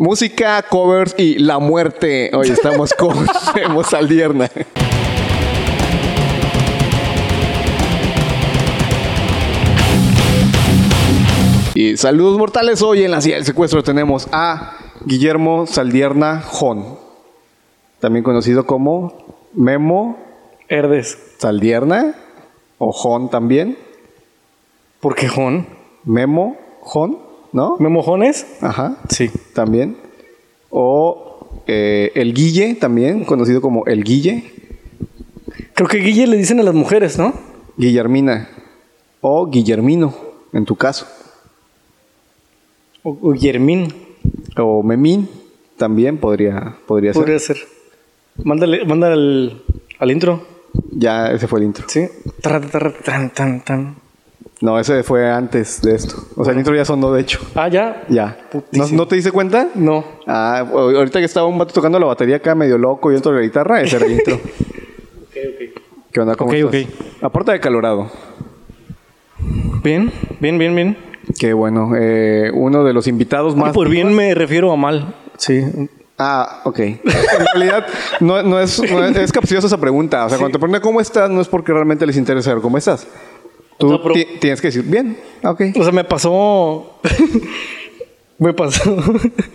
Música, covers y la muerte. Hoy estamos con Memo Saldierna. Y saludos mortales. Hoy en la silla del secuestro tenemos a Guillermo Saldierna Jon. También conocido como Memo Herdes. Saldierna. O Jon también. ¿Por qué Jon? Memo Jon, ¿no? ¿Memojones? Ajá. Sí. también. O eh, el Guille, también, conocido como el Guille. Creo que Guille le dicen a las mujeres, ¿no? Guillermina. O Guillermino, en tu caso. O, o Guillermín. O Memín, también podría, podría ser. Podría ser. Mándale, mándale al, al intro. Ya, ese fue el intro. Sí. No, ese fue antes de esto. O sea, el intro ya sonó, de hecho. Ah, ya. Ya. ¿No. ¿No te diste cuenta? No. Ah, ahorita que estaba un vato tocando la batería acá medio loco y otro la guitarra, ese era el intro. ¿Qué onda? ¿Cómo Ok, estás? Aporta de calorado. Bien, bien, bien, bien. Qué bueno. Eh, uno de los invitados Y más... por bien me refiero a mal. Sí. Ah, ok. En realidad, no, no es, no es, es capciosa esa pregunta. O sea, cuando te preguntan cómo estás, no es porque realmente les interesa saber cómo estás. Tú O sea, pero- ti- tienes que decir, bien, ok. O sea, me pasó. me pasó.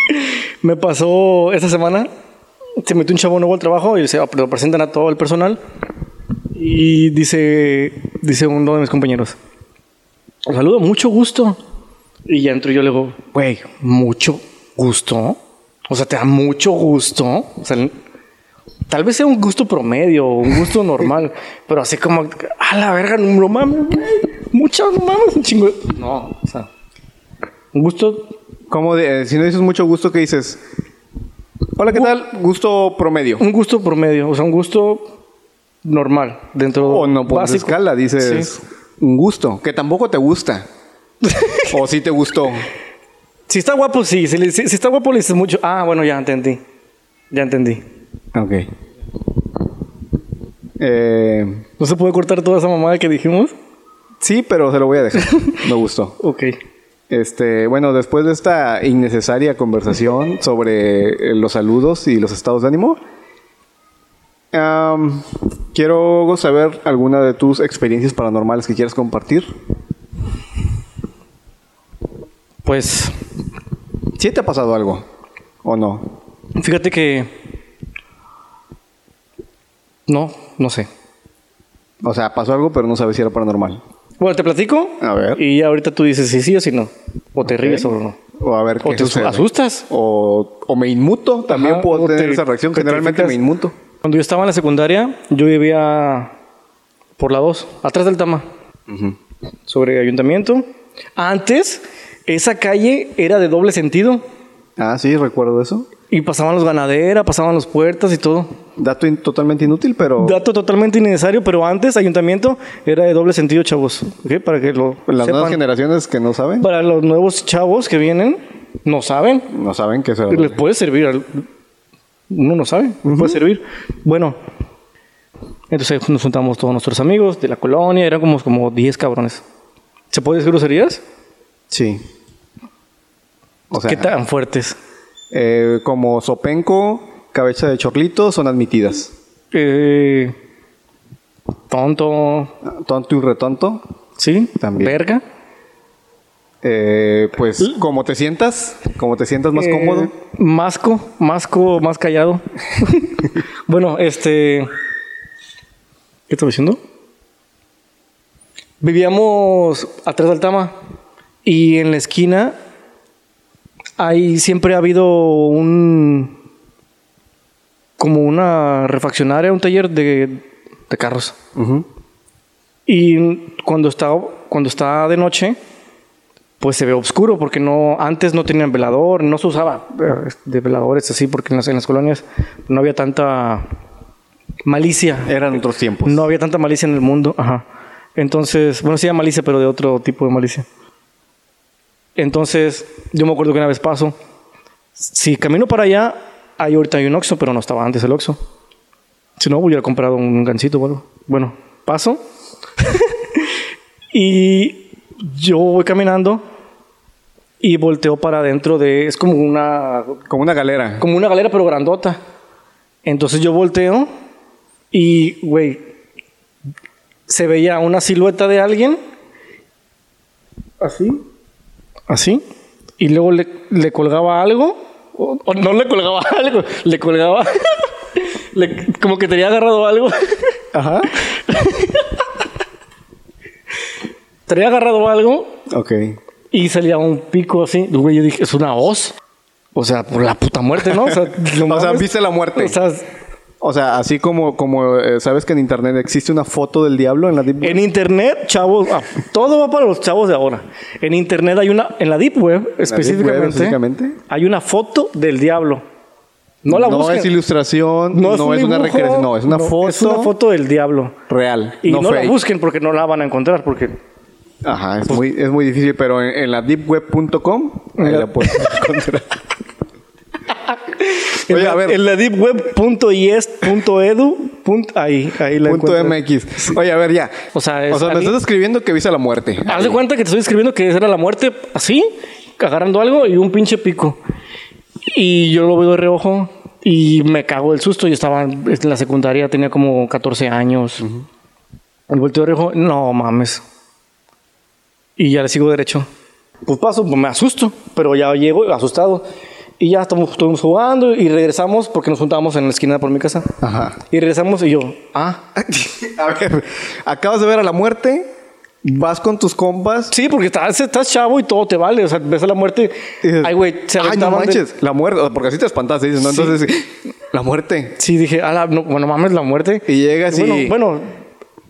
me pasó esta semana. Se metió un chavo nuevo al trabajo y se lo presentan a todo el personal. Y dice, dice uno de mis compañeros: "Os Saludo, mucho gusto. Y ya entro y yo le digo: Güey, mucho gusto. O sea, te da mucho gusto. O sea, Tal vez sea un gusto promedio, un gusto normal, pero así como, a la verga, no mames. Mucho, no mames, un chingo. No, o sea, un gusto, ¿Cómo de- eh, si no dices mucho gusto, ¿qué dices? Hola, ¿qué tal? Gusto promedio. un gusto promedio, o sea, un gusto normal dentro O no pones básico. escala, dices Sí. un gusto, que tampoco te gusta. o sí te gustó. Si está guapo, sí. Si, le- si- si está guapo, le dices mucho. Ah, bueno, ya entendí. Ya entendí. Ok. Eh, ¿No se puede cortar toda esa mamada que dijimos? sí, pero se lo voy a dejar. Me gustó. Ok. Este, bueno, después de esta innecesaria conversación sobre eh, los saludos y los estados de ánimo, quiero saber alguna de tus experiencias paranormales que quieras compartir. Pues, ¿Sí te ha pasado algo o no? fíjate que... No, no sé. O sea, pasó algo, pero no sabes si era paranormal. Bueno, te platico. A ver. Y ahorita tú dices si sí o si no. O te ríes o no. O a ver qué O te sucede. asustas. O, o me inmuto, también Ajá, puedo tener te esa reacción. Generalmente me inmuto. Cuando yo estaba en la secundaria, yo vivía por la 2, atrás del Tama. Sobre ayuntamiento. Antes, esa calle era de doble sentido. Ah, sí, recuerdo eso. Y pasaban los ganaderas, pasaban los puertas y todo. Dato in- totalmente inútil, pero Dato totalmente innecesario, pero antes ayuntamiento era de doble sentido, chavos. Para que lo las nuevas sepan. generaciones que no saben, Para los nuevos chavos que vienen, no saben. no saben que eso era Les puede servir. al- Uno no sabe, les puede servir. Bueno, entonces nos juntamos todos nuestros amigos de la colonia, eran como, como 10 cabrones. ¿Se puede decir groserías? Sí. O sea, ¿Qué tan fuertes? eh, como sopenco, cabeza de chorlito son admitidas. Eh, tonto, Tonto y retonto, ¿sí? También. Verga. eh, pues como te sientas, como te sientas más Eh, cómodo. Masco, masco, más callado. bueno, este. ¿Qué estaba diciendo? Vivíamos atrás del Tama y en la esquina ahí siempre ha habido un. Como una refaccionaria, un taller de, de carros. Y cuando está, cuando está de noche, pues se ve oscuro porque no, antes no tenían velador, no se usaba eh, de veladores así porque en las, en las colonias no había tanta malicia. Eran otros tiempos. No había tanta malicia en el mundo. Ajá. Entonces, bueno, sí había malicia, pero de otro tipo de malicia. Entonces, yo me acuerdo que una vez paso. Si camino para allá, hay ahorita hay un Oxxo, pero no estaba antes el Oxxo. Si no, hubiera comprado un gancito o algo. Bueno, paso. y yo voy caminando y volteó para adentro de... Es como una... Como una galera. Como una galera, pero grandota. Entonces yo volteo y, güey, se veía una silueta de alguien. Así. Así. Y luego le, le colgaba algo. O, o no le colgaba algo. Le colgaba... le- como que tenía agarrado algo. Ajá. Tenía agarrado algo Ok. y salía un pico así. Güey, yo dije, es una hoz. O sea, por la puta muerte, ¿no? O sea, O sea, viste la muerte. O sea, O sea, así como, como eh, sabes que en internet existe una foto del diablo en la Deep Web. en internet, chavos, ah, todo va para los chavos de ahora. En internet hay una, en la Deep Web específicamente, específicamente. hay una foto del diablo. No la busquen. es ilustración, no, es, un una dibujo, recreación, no, es una no, foto Es una foto del diablo. real. Y no, la fake. busquen porque no la van a encontrar. Porque Ajá, es, muy, es muy difícil, pero en, en la deepweb.com ahí la- la puedes encontrar. Oye, a ver. en la deepweb.yes.edu, punto- ahí, ahí la Punto. MX. Oye, a ver, ya. O sea, es o sea me estás escribiendo que viste la muerte. Haz de cuenta que te estoy escribiendo que era la muerte así, agarrando algo y un pinche pico. Y yo lo veo de reojo y me cago del susto. Yo estaba en la secundaria, tenía como 14 años. El volteo de reojo, no mames. Y ya le sigo derecho. Pues paso, pues me asusto, pero ya llego asustado. Y ya estamos, estuvimos jugando y regresamos porque nos juntábamos en la esquina por mi casa. Ajá. Y regresamos y yo, ah, A ver, acabas de ver a la muerte, vas con tus compas. Sí, porque estás, estás chavo y todo te vale. O sea, ves a la muerte. y dices, Ay, güey, se Ay, no de- manches, la muerte. Porque así te espantaste, dices, ¿no? Sí. Entonces, la muerte. Sí, dije, a la, no, bueno, mames, la muerte. Y llegas y. Bueno, bueno,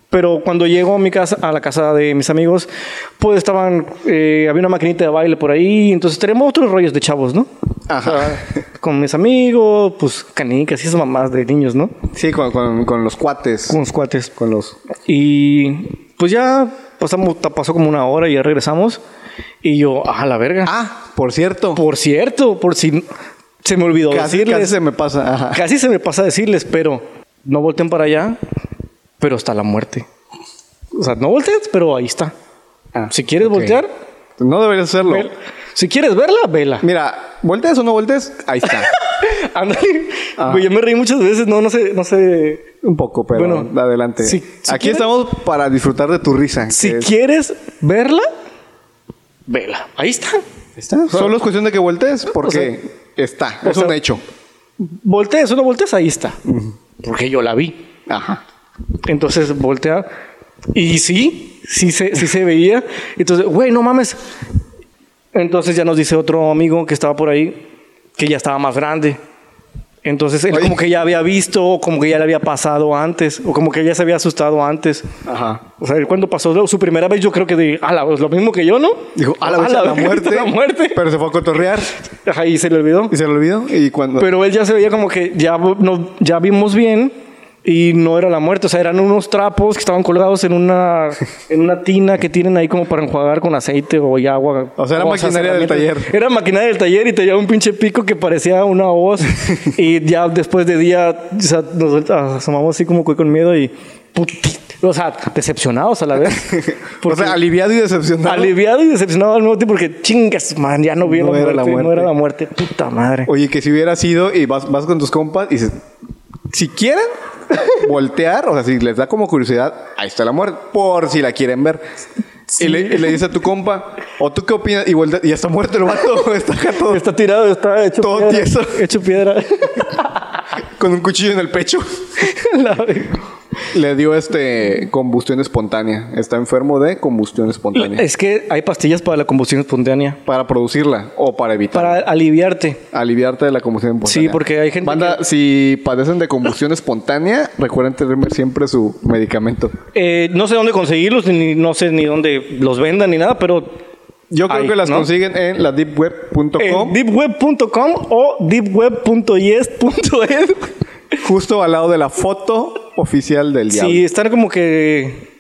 pero cuando llego a mi casa, a la casa de mis amigos, pues estaban, eh, había una maquinita de baile por ahí, entonces tenemos otros rollos de chavos, ¿no? Ajá. Con mis amigos, pues canicas y esas mamás de niños, ¿no? Sí, con, con- con los cuates. Con los cuates. Con los. Y pues ya pasamos, pasó como una hora y ya regresamos. Y yo, a la verga. Ah, por cierto. Por cierto, por si se me olvidó casi, decirles. casi se me pasa. Ajá. Casi se me pasa decirles, pero no volteen para allá, pero está la muerte. O sea, no voltees, pero ahí está. Ah, si quieres ok. voltear, No deberías hacerlo. Si quieres verla, vela. Mira, voltees o no voltees, ahí está. Ándale. Ah. Yo me reí muchas veces, no, no sé, no sé. Un poco, pero Bueno, adelante. si- si Aquí quieres- estamos para disfrutar de tu risa. Si es- quieres verla, vela. Ahí está. está. Solo es cuestión de que voltees porque está. o Es un hecho. Voltees o no voltees, ahí está. Porque yo la vi. Ajá. Entonces voltea y sí, sí se, sí se veía. Entonces, güey, no mames. Entonces ya nos dice otro amigo que estaba por ahí que ya estaba más grande. Entonces él Oye. como que ya había visto, o como que ya le había pasado antes, o como que ya se había asustado antes. Aja. O sea, él cuando pasó su primera vez, yo creo que de, ala, es lo mismo que yo, ¿no? Dijo, a la, A vez la muerte. la muerte. Pero se fue a cotorrear Ajá, y se le olvidó. y se le olvidó. Y cuando. Pero él ya se veía como que ya, no, ya vimos bien y no era la muerte. O sea, eran unos trapos que estaban colgados en una, en una tina que tienen ahí como para enjuagar con aceite o y agua. O sea, era maquinaria del taller. Era maquinaria del taller y tenía un pinche pico que parecía una hoz. y ya después de día, o sea, nos asomamos así como que con miedo y... puti- o sea, decepcionados a la vez. o sea, aliviado y decepcionado. aliviado y decepcionado al mismo tiempo porque chingas, man, ya no vi No la, era muerte, la muerte. No era la muerte, puta madre. Oye, que si hubiera sido y vas, vas con tus compas y dices, si quieren voltear, o sea, si les da como curiosidad, ahí está la muerte, por si la quieren ver. Y, le, y le dice a tu compa, o tú qué opinas, y, voltea, y ya está muerto el vato, está acá todo, Está tirado, está hecho Todo piedra. tieso. Hecho piedra. con un cuchillo en el pecho. La- Le dio este combustión espontánea. Está enfermo de combustión espontánea. es que hay pastillas para la combustión espontánea. Para producirla o para evitar. Para aliviarte. aliviarte de la combustión espontánea. Sí, porque hay gente Banda, si padecen de combustión espontánea, recuerden tener siempre su medicamento. Eh, no sé dónde conseguirlos, ni no sé ni dónde los vendan, ni nada, pero Yo creo Ahí, que las ¿no? consiguen en la deepweb.com, deepweb.com o deepweb.yes.edu. justo al lado de la foto oficial del diablo. Sí, están como que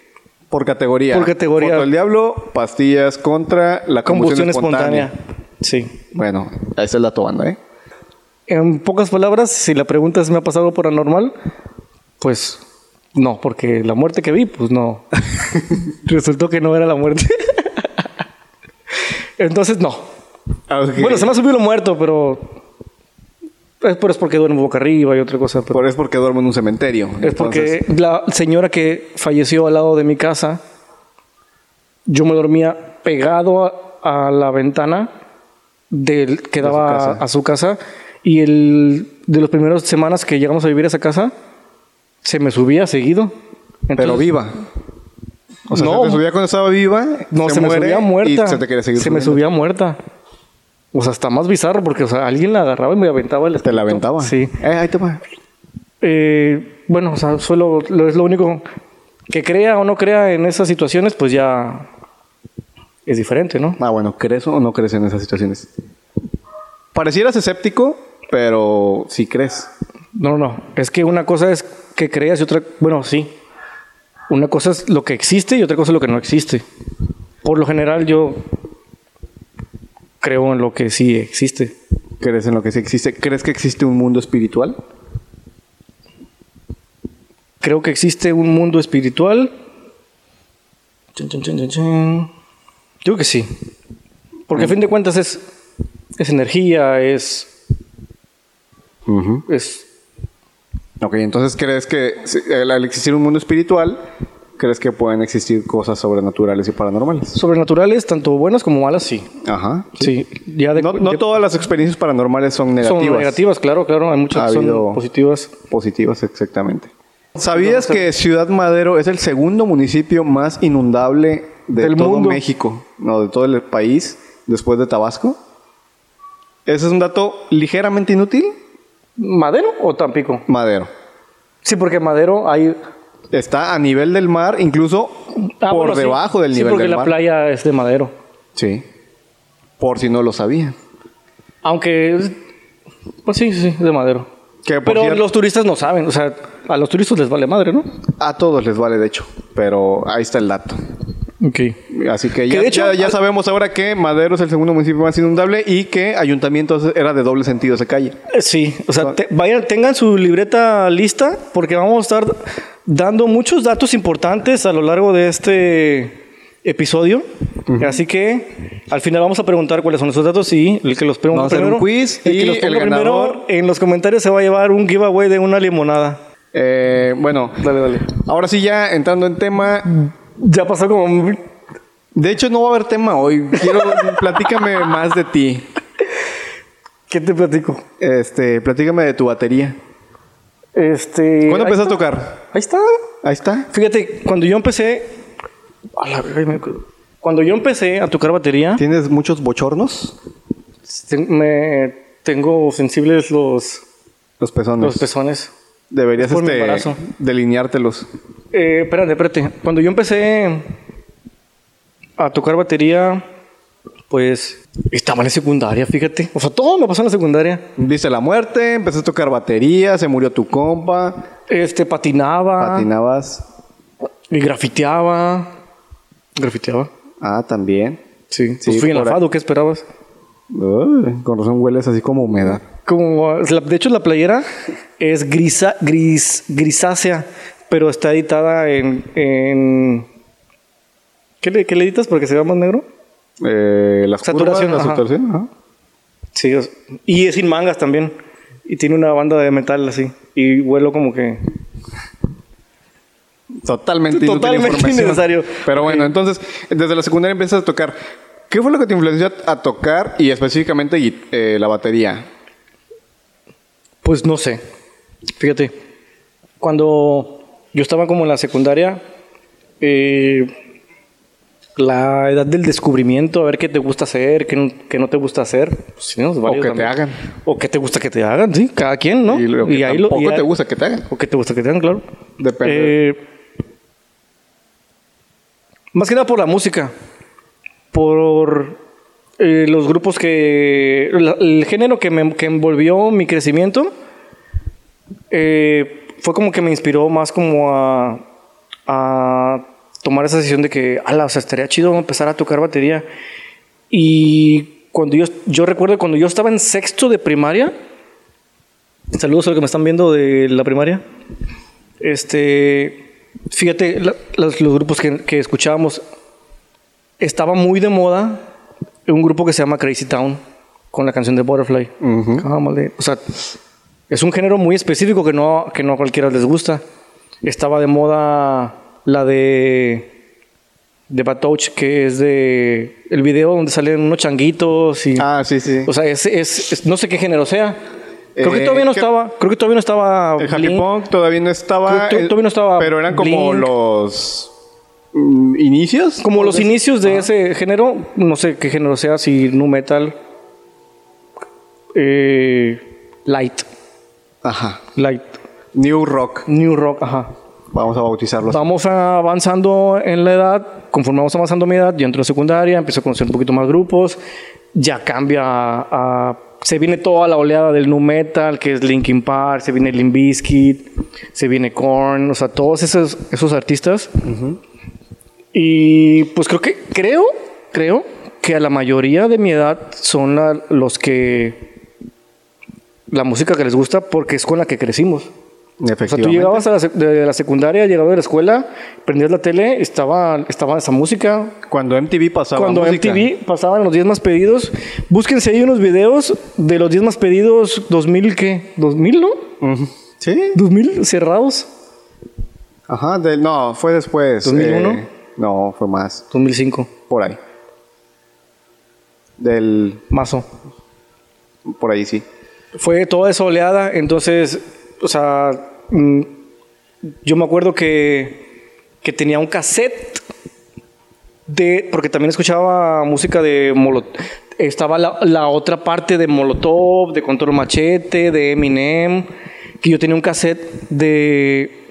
Por categoría. Por categoría. Foto del diablo, pastillas contra la combustión, combustión espontánea. espontánea. Sí. Bueno, ahí está el dato, banda, ¿eh? En pocas palabras, si la pregunta es ¿me ha pasado algo paranormal? Pues no, porque la muerte que vi, pues no. Resultó que no era la muerte. Entonces, no. Ah. Bueno, se me ha subido lo muerto, pero. Es, pero es porque duermo boca arriba y otra cosa. Pero Por es porque duermo en un cementerio. es porque Entonces, la señora que falleció al lado de mi casa, yo me dormía pegado a, a la ventana del, que De su daba a, su casa. Y el de las primeras semanas que llegamos a vivir a esa casa, se me subía seguido. pero viva. O sea, No. se te subía cuando estaba viva. No, se, me muere subía muerta. Y se te quiere seguir Se me subía muerta. O sea, está más bizarro porque, o sea, alguien la agarraba y me aventaba el Te la aventaba. Sí. Eh, ahí te va. Eh, bueno, o sea, solo lo, es lo único que crea o no crea en esas situaciones, pues ya es diferente, ¿no? Ah, bueno, ¿crees o no crees en esas situaciones? Parecieras escéptico, pero sí crees. No, no, no. Es que una cosa es que creas y otra, bueno, sí. Una cosa es lo que existe y otra cosa es lo que no existe. Por lo general yo creo en lo que sí existe. ¿Crees en lo que sí existe? ¿Crees que existe un mundo espiritual? Creo que existe un mundo espiritual. Chan, chan, chan. Yo que sí. Porque a fin de cuentas es, es energía, es, es... Ok, entonces crees que al existir un mundo espiritual, crees que pueden existir cosas sobrenaturales y paranormales. Sobrenaturales, tanto buenas como malas, sí. Ajá. Sí. Ya de, No, todas las experiencias paranormales son negativas. son negativas, claro, claro. Hay muchas Ha que son positivas. Positivas, exactamente. ¿Sabías que Ciudad Madero es el segundo municipio más inundable de Del todo mundo. México? No, de todo el país, después de Tabasco. Ese es un dato ligeramente inútil. ¿Madero o Tampico? Madero. Sí, porque Madero hay... Está a nivel del mar, incluso Ah, por bueno, sí. debajo del Sí, nivel porque del la mar. playa es de Madero. Sí. Por si no lo sabían. Aunque... es- Pues sí, sí, es de Madero. Que, Pero cierto- los turistas no saben. O sea, a los turistas les vale madre, ¿no? A todos les vale, de hecho. Pero ahí está el dato. Ok. Así que ya, hecho, ya- ya al- sabemos ahora que Madero es el segundo municipio más inundable y que Ayuntamiento era de doble sentido esa calle. Eh, Sí, o sea, te- vayan, tengan su libreta lista porque vamos a estar dando muchos datos importantes a lo largo de este episodio. Así que al final vamos a preguntar cuáles son esos datos y el que los pregunte Vamos a hacer un quiz el que y los ponga el ganador- primero en los comentarios se va a llevar un giveaway de una limonada. Eh, bueno, Dale, dale. ahora sí ya entrando en tema. Ya pasó como De hecho, no va a haber tema hoy. Quiero, platícame más de ti. ¿Qué te platico? Este, platícame de tu batería. Este, ¿Cuándo empezaste a tocar? Ahí está. Ahí está. Fíjate, cuando yo empecé a la verga, me acuerdo. cuando yo empecé a tocar batería, ¿Tienes muchos bochornos? Me tengo sensibles los, Los pezones. los pezones. Deberías este, delineártelos. Eh, espérate, espérate. Cuando yo empecé a tocar batería, pues estaba en secundaria, fíjate. O sea, todo me pasó en la secundaria. Viste la muerte, empezaste a tocar batería, se murió tu compa, Este, patinaba patinabas. y grafiteaba. Grafiteaba. Ah, también. Sí, Sí, pues fui en la por ahí. FADO, ¿qué esperabas? Uy, con razón hueles así como humedad. Como, la- de hecho, la playera es grisa, gris, grisácea, pero está editada en... en ¿Qué, le, ¿Qué le editas para que se vea más negro? Eh, las Saturación, curvas, la saturación, ajá. Sí, y es sin mangas también. Y tiene una banda de metal así. Y vuelo como que... Totalmente, Totalmente innecesario. Pero bueno, entonces, desde la secundaria empiezas a tocar. ¿Qué fue lo que te influenció a, tocar y específicamente eh, la batería? Pues no sé. Fíjate. Cuando yo estaba como en la secundaria, eh, la edad del descubrimiento, a ver qué te gusta hacer, qué no, qué no te gusta hacer. pues sí, o que también. te hagan. O qué te gusta que te hagan, sí, cada quien, ¿no? Y lo que ahí lo- tampoco y te gusta que te hagan. O que te gusta que te hagan, claro. Depende. Eh, más que nada por la música. Por eh, los grupos que. la- el género que, me, que envolvió mi crecimiento. eh, fue como que me inspiró más como a. a tomar esa decisión de que, ala, o sea, estaría chido empezar a tocar batería. Y cuando yo, yo recuerdo cuando yo estaba en sexto de primaria, saludos a los que me están viendo de la primaria, este, fíjate, la- los, los grupos que, que escuchábamos, estaba muy de moda un grupo que se llama Crazy Town con la canción de Butterfly. Come on, O sea, es un género muy específico que no, que no a cualquiera les gusta. Estaba de moda la de de Batouch, que es de el video donde salen unos changuitos y Ah, sí, sí. o sea, es, es- es- no sé qué género sea. Creo que Eh, todavía no ¿qué- estaba, creo que todavía no estaba El Happy. Punk todavía no estaba. Creo todavía no estaba Pero eran como Blink. los mm, inicios. Como los inicios de ese género, no sé qué género sea, si nu metal, eh, light, Ajá. light, New Rock. new rock, ajá. Vamos a bautizarlos. Vamos avanzando en la edad, conforme vamos avanzando en mi edad, yo entro a secundaria, empiezo a conocer un poquito más grupos, ya cambia a, a- se viene toda la oleada del nu metal, que es Linkin Park, se viene Limp Bizkit, se viene Korn, o sea, todos esos, esos artistas. Y pues creo que, creo, creo que a la mayoría de mi edad son la- los que, la música que les gusta porque es con la que crecimos. O sea, tú llegabas a la, de la secundaria, llegabas de la escuela, prendías la tele, estaba, estaba esa música. Cuando MTV pasaba Cuando música. MTV pasaban los 10 más pedidos, búsquense ahí unos videos de los 10 más pedidos 2000, ¿qué? ¿2000, no? Ujú. Sí. 2000 cerrados. Ajá. no, fue después. 2001. eh, no, fue más. 2005. Por ahí. Del. Mazo. Por ahí sí. Fue toda esa oleada, entonces, o sea, yo me acuerdo que, que tenía un cassette de, porque también escuchaba música de Molotov, estaba la, la otra parte de Molotov, de Control Machete, de Eminem, que yo tenía un cassette de,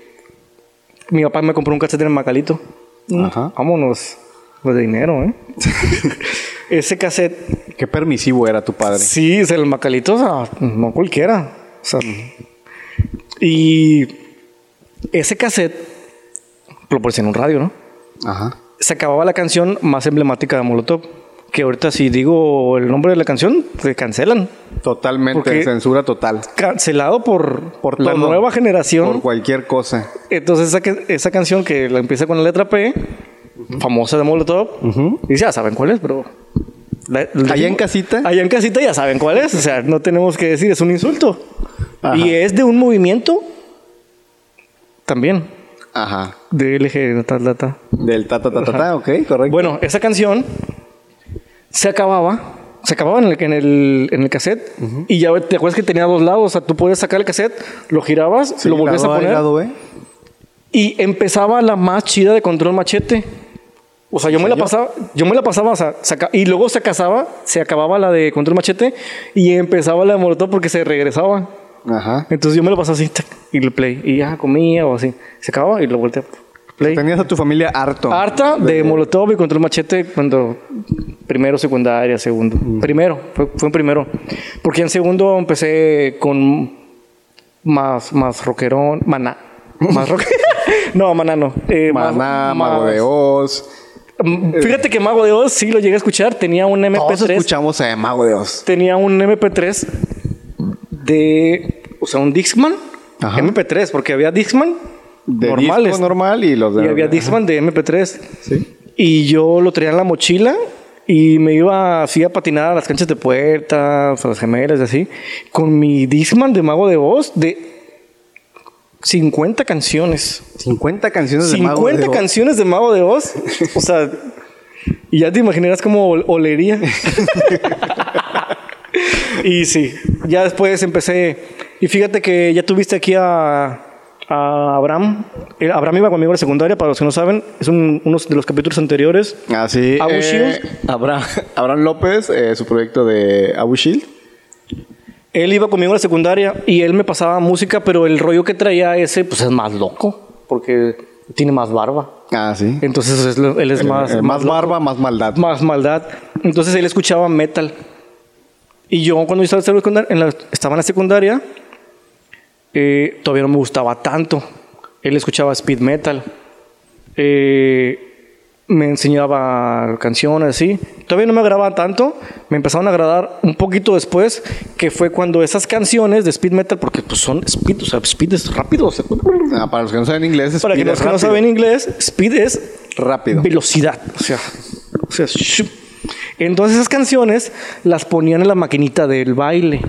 mi papá me compró un cassette de Macalito. Mm, Ajá. Vámonos, pues de dinero, ¿eh? Ese cassette Qué permisivo era tu padre. Sí, es el Macalito, o sea, no cualquiera. O sea, y ese cassette lo en un radio, ¿no? Ajá. Se acababa la canción más emblemática de Molotov. Que ahorita, si digo el nombre de la canción, te cancelan. Totalmente. Censura total. Cancelado por, Por la todo. nueva generación. Por cualquier cosa. Entonces, esa, esa canción que la empieza con la letra P, famosa de Molotov, y ya saben cuál es, pero. Allá en casita. Allá en casita ya saben cuál es. O sea, no tenemos que decir, es un insulto. Ajá. Y es de un movimiento también, Ajá. de LG, tal, tal, tal. Del ta ta ta ta, ta, ok, correcto. Bueno, esa canción se acababa. Se acababa en el, en el, en el cassette. Y ya te acuerdas que tenía dos lados. O sea, tú podías sacar el cassette, lo girabas, Sí, lo volvías a lado A poner. lado B. Y empezaba la más chida de control machete. O sea, yo me la pasaba, yo me la pasaba, o sea, saca- y luego se casaba, se acababa la de control machete y empezaba la de molotov porque se regresaba. Ajá. Entonces yo me la pasaba así, tac, y le play, y ya comía o así. Se acababa y lo volteaba. Play. Tenías a tu familia harto. Harta de molotov y control machete cuando primero, secundaria, segundo. Primero, fue, fue en primero. Porque en segundo empecé con más, más rockerón, maná. Más rock. no, maná no. Eh, más- Maná, Mago más- de Oz. Mm, Fíjate que Mago de Oz sí lo llegué a escuchar. Tenía un Todos MP3. escuchamos a Mago de Oz. Tenía un MP3 de. O sea, un Dixman. Ajá. MP3, porque había Dixman De normales. normal y los de... y había Dixman de MP3. Sí. Y yo lo traía en la mochila y me iba así a patinar a las canchas de puertas, a las gemelas y así, con mi Dixman de Mago de Oz de 50 canciones. 50 canciones de Mago de 50 Oz. canciones de Mago de Oz. O sea, y ya te imaginarás cómo ol- olería. y sí, ya después empecé. Y fíjate que ya tuviste aquí a, a Abraham. Eh, Abraham iba conmigo a la secundaria, para los que no saben, es un- uno de los capítulos anteriores. Ah, sí. Abu eh, Shield. Abraham, Abraham López, eh, su proyecto de Abu Shield. Él iba conmigo a la secundaria y él me pasaba música, pero el rollo que traía ese, pues es más loco, porque tiene más barba. Ah, sí. Entonces él es más, más barba, más maldad. más maldad. Entonces él escuchaba metal. Y yo cuando estaba en la estaba en la secundaria, eh, todavía no me gustaba tanto. Él escuchaba speed metal. Eh, me enseñaba canciones así. Todavía no me agradaba tanto. Me empezaron a agradar un poquito después, que fue cuando esas canciones de speed metal, porque pues son speed, o sea, speed es rápido. o sea, Ah, para los que no saben inglés, para speed que los que no saben inglés, speed es Rápido. velocidad. O sea, o sea, shup. Entonces esas canciones las ponían en la maquinita del baile.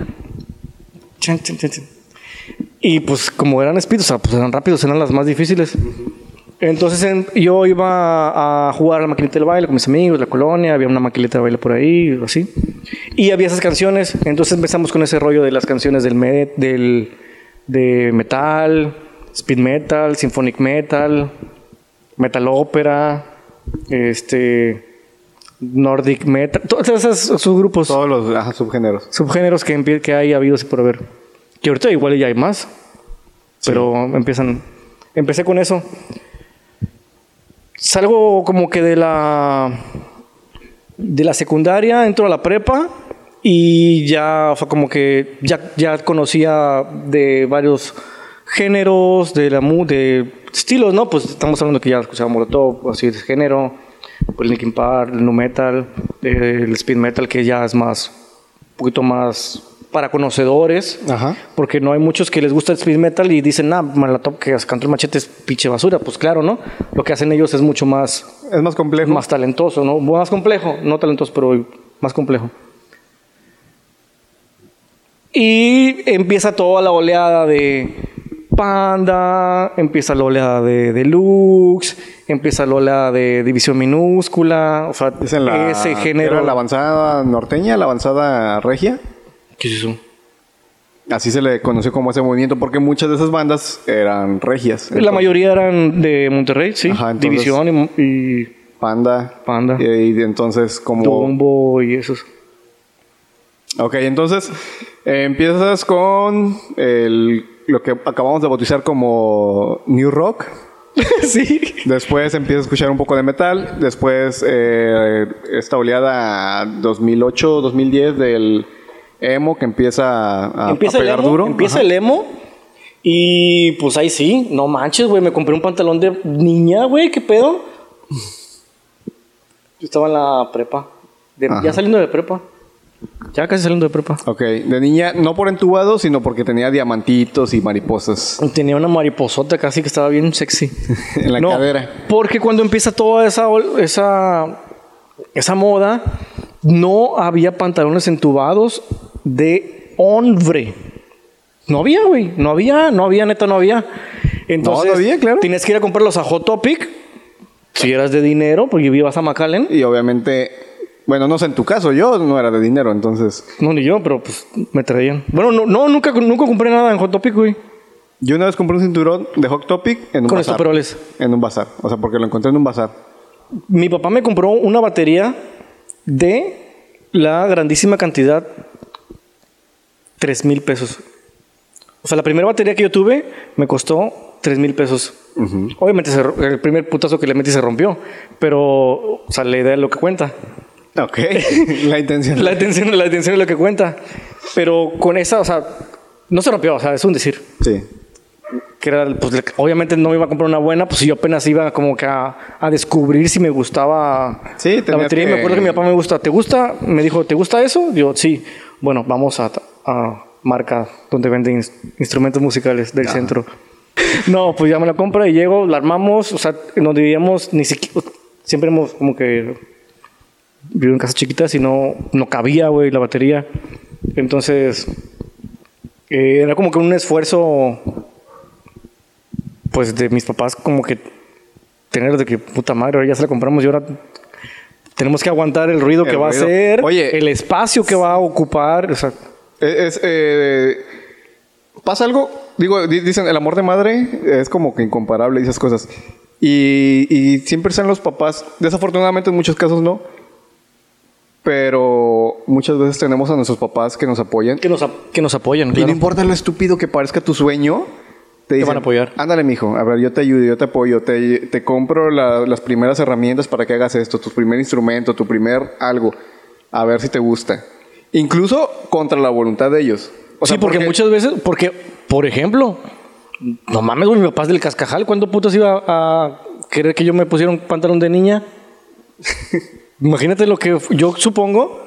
Y pues como eran speed, o sea, pues eran rápidos, eran las más difíciles. Entonces en- yo iba a jugar a la maquinita del baile con mis amigos, la colonia, había una maquinita de baile por ahí, así. Y había esas canciones. Entonces empezamos con ese rollo de las canciones del de metal, speed metal, symphonic metal, metal ópera, este Nordic metal, todos esos subgrupos, Todos los ajá, subgéneros. subgéneros que, que hay habidos y por haber. Que ahorita igual ya hay más. Pero empiezan. Empecé con eso. Salgo como que de la. De la secundaria, entro a la prepa. Y ya fue como que. Ya, ya conocía de varios géneros, de la mu- de estilos, ¿no? Pues estamos hablando que ya escuchaba Molotov, así de género. Pues Linkin Park, el nu metal, el speed metal, que ya es más. Un poquito más para conocedores. Ajá. Porque no hay muchos que les gusta el speed metal y dicen, ah, Malatop que cantó el machete es pinche basura. Pues claro, ¿no? Lo que hacen ellos es mucho más, Es más complejo. más talentoso, ¿no? Más complejo, no talentoso, pero más complejo. Y empieza toda la oleada de Panda, empieza la oleada de Deluxe, empieza la oleada de División Minúscula, o sea, Es en la, ese género. era la avanzada norteña, la avanzada regia. ¿Qué es eso? Así se le conoció como ese movimiento porque muchas de esas bandas eran regias. La Entonces, mayoría eran de Monterrey, sí. Ajá, entonces- División y, y Panda. Panda. Y, y entonces como... Dumbo y esos. Ok, entonces eh, empiezas con el, lo que acabamos de bautizar como New Rock. sí. Después empiezas a escuchar un poco de metal. Después eh, esta oleada 2008, 2010 del emo que empieza a, a empieza el pegar emo, duro. empieza Ajá. el emo. Y pues ahí sí, no manches, güey. Me compré un pantalón de niña, güey. ¿Qué pedo? Yo estaba en la prepa. De- ya saliendo de prepa. Ya casi saliendo de prepa. Ok, de niña, no por entubado, sino porque tenía diamantitos y mariposas Tenía una mariposota casi que estaba bien sexy. en la No, cadera. Porque cuando empieza toda esa, esa, esa moda, no había pantalones entubados de hombre. No había, güey. No había, no había, neta, no había. Entonces, No, no había, claro. Tenías que ir a comprarlos a Hot Topic. Si eras de dinero, porque ibas a McAllen. Y obviamente, bueno, no sé en tu caso, yo no era de dinero, entonces. No, ni yo, pero pues me traían. Bueno, no, no nunca, nunca compré nada en Hot Topic, güey. Yo una vez compré un cinturón de Hot Topic en un Con bazar. estoperoles. En un bazar. O sea, porque lo encontré en un bazar. Mi papá me compró una batería de la grandísima cantidad, 3 mil pesos. O sea, la primera batería que yo tuve me costó 3 mil pesos. Obviamente el primer putazo que le metí se rompió, pero, o sea, la idea es lo que cuenta. Ok. la intención. La atención, la atención es lo que cuenta. Pero con esa, o sea, no se rompió, o sea, es un decir. Sí. Que era, pues, obviamente no me iba a comprar una buena, pues yo apenas iba como que a, a descubrir si me gustaba Sí, la batería. Que- me acuerdo que mi papá me gusta, ¿te gusta? Me dijo, ¿te gusta eso? Yo, sí. Bueno, vamos a, a marca donde venden ins- instrumentos musicales del centro. No, pues ya me la compra y llego, la armamos, o sea, nos dividíamos, ni siquiera, siempre hemos como que vivido en casas chiquitas y no, no cabía, güey, la batería. Entonces, eh, era como que un esfuerzo, pues, de mis papás, como que tener de que, puta madre, ahora ya se la compramos y ahora tenemos que aguantar el ruido El que va ruido. a hacer, Oye. el espacio que va a ocupar, o sea, Es, eh, pasa algo, digo, di- dicen, el amor de madre es como que incomparable y esas cosas. Y, y siempre están los papás, desafortunadamente en muchos casos no, pero muchas veces tenemos a nuestros papás que nos apoyan. que nos, ap- que nos apoyan, Y no claro. importa lo estúpido que parezca tu sueño, te, dicen, van a apoyar. Ándale, mijo, a ver, yo te ayudo, yo te apoyo, te, te compro la- las primeras herramientas para que hagas esto, tu primer instrumento, tu primer algo, a ver si te gusta. Incluso contra la voluntad de ellos. O sea, sí, porque, muchas veces, porque, por ejemplo, no mames, güey, mi papá es del cascajal. ¿Cuándo putos iba a querer que yo me pusiera un pantalón de niña? Imagínate lo que yo supongo.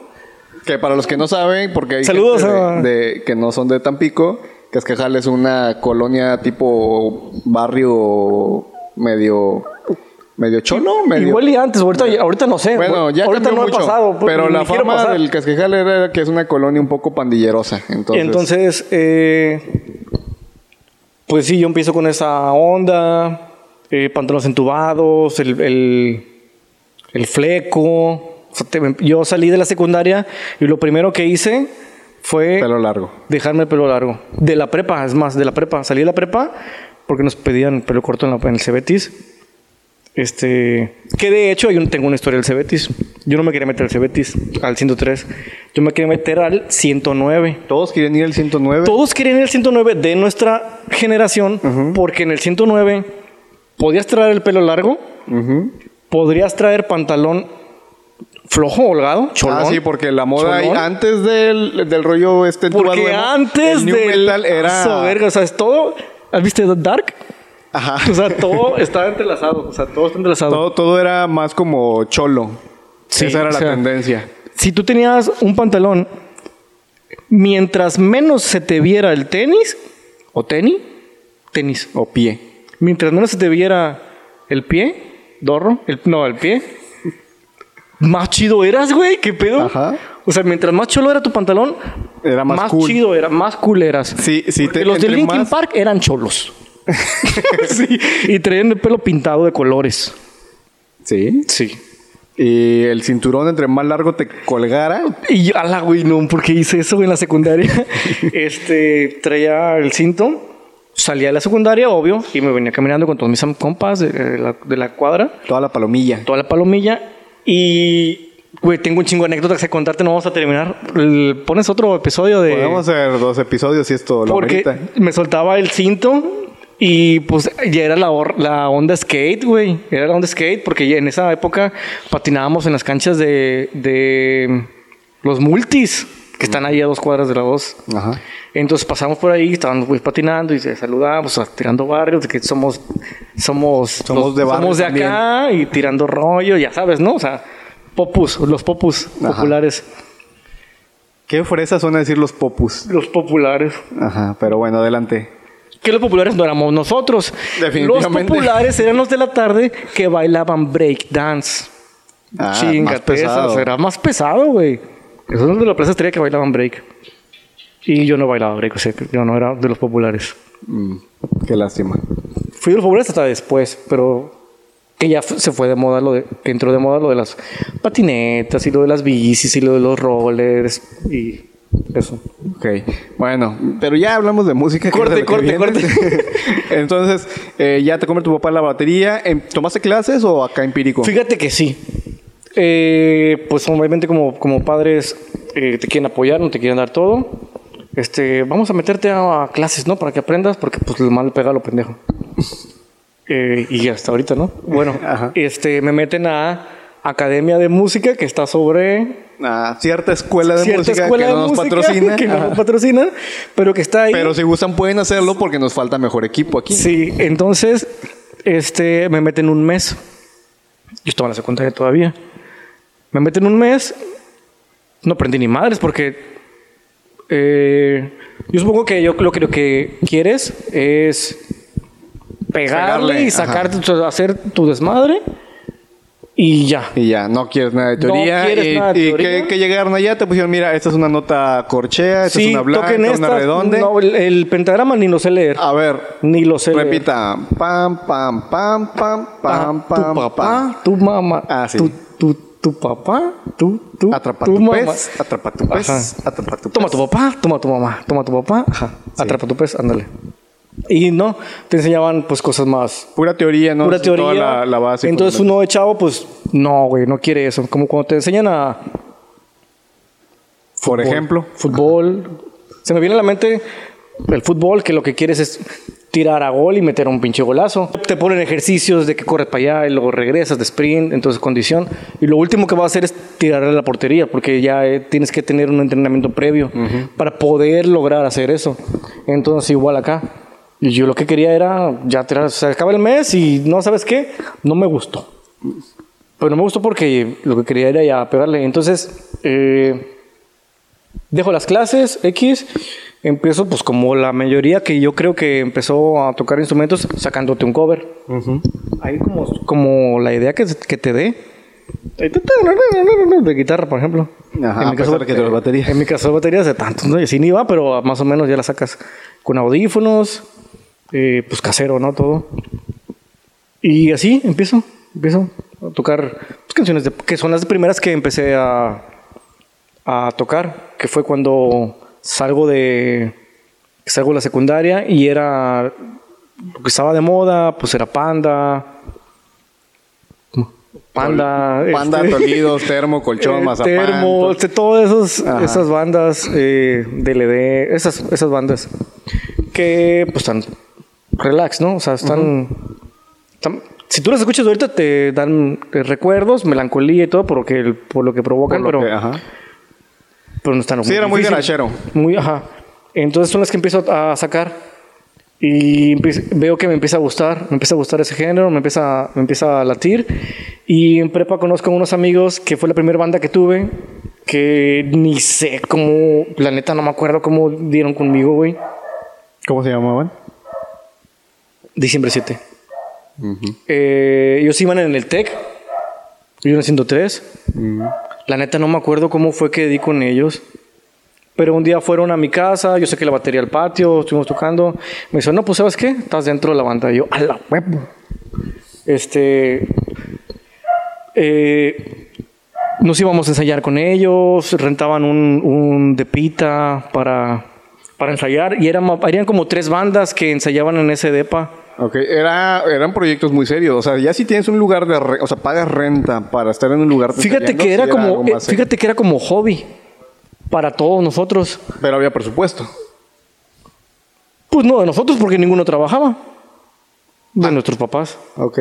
Que para los que no saben, porque hay Saludos gente de, de- que no son de Tampico, Cascajal es una colonia tipo barrio medio medio cholo, medio... Igual y antes, ahorita, ahorita no sé. Bueno, ya ahorita no mucho, he pasado. pues, pero la fama del Casquejal era que es una colonia un poco pandillerosa. Entonces, Entonces, eh, pues sí, yo empiezo con esa onda, eh, pantalones entubados, el, el, el fleco. Yo salí de la secundaria y lo primero que hice fue pelo largo. dejarme el pelo largo. De la prepa, es más, de la prepa. Salí de la prepa porque nos pedían pelo corto en, la- en el Cebetis. Este, que de hecho yo tengo una historia del Cebetis. Yo no me quería meter al Cebetis, al 103. Yo me quería meter al 109. Todos quieren ir al 109. Todos querían ir al 109 de nuestra generación porque en el 109 podías traer el pelo largo, Ujú. Podrías traer pantalón flojo, holgado, cholón. Ah, sí, porque la moda ahí, antes del, del rollo este Porque antes el new del metal era verga, o sea, es todo. ¿Has visto Dark? Ajá. O sea, todo está entrelazado. O sea, todo está entrelazado. todo, todo era más como cholo. Sí, Esa era la sea, tendencia. Si tú tenías un pantalón, mientras menos se te viera el tenis, o tenis, tenis, O pie. mientras menos se te viera el pie, dorro, el, no, el pie, más chido eras, güey, qué pedo. Ajá. O sea, mientras más cholo era tu pantalón, Era más cool. chido era, más cool eras. Sí, sí, te- los de Linkin más- Park eran cholos. sí, y traían el pelo pintado de colores. Sí. Sí. Y el cinturón entre más largo te colgara. Y yo, ala, güey, no, porque hice eso en la secundaria. este, traía el cinto, salía de la secundaria, obvio, y me venía caminando con todos mis compas de, de la, de la cuadra, Toda la palomilla. toda la palomilla, y, güey, tengo un chingo de anécdotas que contarte, no vamos a terminar. Pones otro episodio de... Podemos hacer dos episodios si esto lo porque amerita. me soltaba el cinto y pues ya era la, la onda skate, güey. Era la onda skate porque ya en esa época patinábamos en las canchas de, de los multis que están ahí a dos cuadras de la voz. Ajá. Entonces pasamos por ahí, estábamos pues, patinando y se saludamos, o sea, tirando barrios, de que somos, somos, Somos de barrio somos de acá y tirando rollo, ya sabes, ¿no? O sea, popus, los popus Ajá. populares. Qué fresas son a decir los popus. Los populares. Ajá, pero bueno, adelante. Que los populares no éramos nosotros. Definitivamente. Los populares eran los de la tarde que bailaban break dance. Ah, esas, Era más pesado, güey. Esos son los de la plaza estrella que bailaban break. Y yo no bailaba break, o sea, yo no era de los populares. Mm, qué lástima. Fui de los populares hasta después, pero que ya se fue de moda lo de, que entró de moda lo de las patinetas y lo de las bicis y lo de los rollers y eso. Ok, bueno, pero ya hablamos de música. Corte, es corte, viene. Entonces, eh, ya te come tu papá la batería. Em, ¿Tomaste clases o acá empírico? Fíjate que sí. Eh, pues obviamente como, como padres eh, te quieren apoyar, no te quieren dar todo. Este, vamos a meterte a, a clases, ¿no? Para que aprendas, porque pues el mal pega a lo pendejo. Eh, y hasta ahorita, ¿no? Bueno, Ajá. este, me meten a Academia de Música, que está sobre Ah, cierta escuela de cierta música escuela que no nos música patrocina. que no Ajá. nos patrocina, pero que está ahí. Pero si gustan pueden hacerlo porque nos falta mejor equipo aquí. Sí, entonces este, me meten un mes. Yo estaba en la secundaria todavía. Me meten un mes. No aprendí ni madres porque eh, yo supongo que yo lo que, lo que quieres es pegarle, Pegarle, y sacarte, tu- hacer tu desmadre y ya. Y ya, no quieres nada de No teoría. quieres y nada de y teoría. que, que llegaron allá, te pusieron, mira, esta es una nota corchea, esta es una blanca, toquen una redonda. No, el, el pentagrama ni lo sé leer. A ver, Ni lo sé leer. repita. Pam, pam, pam, pam, pam, tu pam, papá, pam. tu mamá, Ah, sí. tu, tu, tu papá, tu, tu, Atrapa tu tu mamá. pez, atrapa tu pez, Ajá. atrapa tu Toma pez. tu papá, toma tu mamá, toma tu papá, ajá, atrapa tu pez, ándale. Y no, te enseñaban pues cosas más Pura teoría, ¿no? pura Sí, teoría. Toda la, la base. Entonces uno de chavo pues no, güey, no quiere eso. Como cuando te enseñan a Por ejemplo. fútbol, se me viene a la mente el fútbol que lo que quieres es tirar a gol y meter un pinche golazo. Te ponen ejercicios de que corres para allá y luego regresas de sprint, entonces condición. Y lo último que vas a hacer es tirar a la portería, porque ya eh, tienes que tener un entrenamiento previo para poder lograr hacer eso. Entonces igual acá. Y yo lo que quería era ya tirar, se acaba el mes y no sabes qué, no me gustó. Pero no me gustó porque lo que quería era ya pegarle. Entonces, eh, dejo las clases, X, Empiezo, pues, como la mayoría que yo creo que empezó a tocar instrumentos, sacándote un cover. Ahí como, como la idea que, que te dé. De guitarra, por ejemplo. Ajá, en mi caso, de que de batería. En mi caso, baterías de tantos, ¿no? Y así ni va, pero más o menos ya la sacas con audífonos, eh, pues casero, ¿no? Todo. Y así empiezo, empiezo a tocar pues, canciones de- que son las primeras que empecé a, a tocar, que fue cuando salgo de salgo de la secundaria y era lo que estaba de moda, pues era Panda, Panda, Panda, este, Tolidos, Termo, Colchón, eh, Mazapán. Termo, este, todas esos- esas bandas, eh, DLD, esas, esas bandas que pues están relax, ¿no? O sea, están, están- si tú las escuchas ahorita te dan recuerdos, melancolía y todo por lo que, por lo que provocan, por lo pero, que- ajá. Pero no están Sí, era muy garachero. Muy, ajá. Entonces son las que empiezo a sacar. Y veo que me empieza a gustar, me empieza a gustar ese género, me empieza, me empieza a latir. Y en prepa conozco a unos amigos que fue la primera banda que tuve, que ni sé cómo, la neta no me acuerdo cómo dieron conmigo, güey. ¿Cómo se llamaban? Diciembre 7. Eh, ellos iban en el TEC, yo en el 103. La neta no me acuerdo cómo fue que di con ellos. Pero un día fueron a mi casa, yo sé que la batería al patio, estuvimos tocando. Me dijo, no, pues ¿sabes qué? Estás dentro de la banda. Y yo, a la huevo. Este. eh, nos íbamos a ensayar con ellos, rentaban un, un depita para, para ensayar. Y eran, eran como tres bandas que ensayaban en ese depa. Ok, era, eran proyectos muy serios. O sea, ya si tienes un lugar de... re- o sea, pagas renta para estar en un lugar... Fíjate que era como, eh, fíjate que era como hobby para todos nosotros. Pero había presupuesto. Pues no de nosotros porque ninguno trabajaba. De nuestros papás. Ok.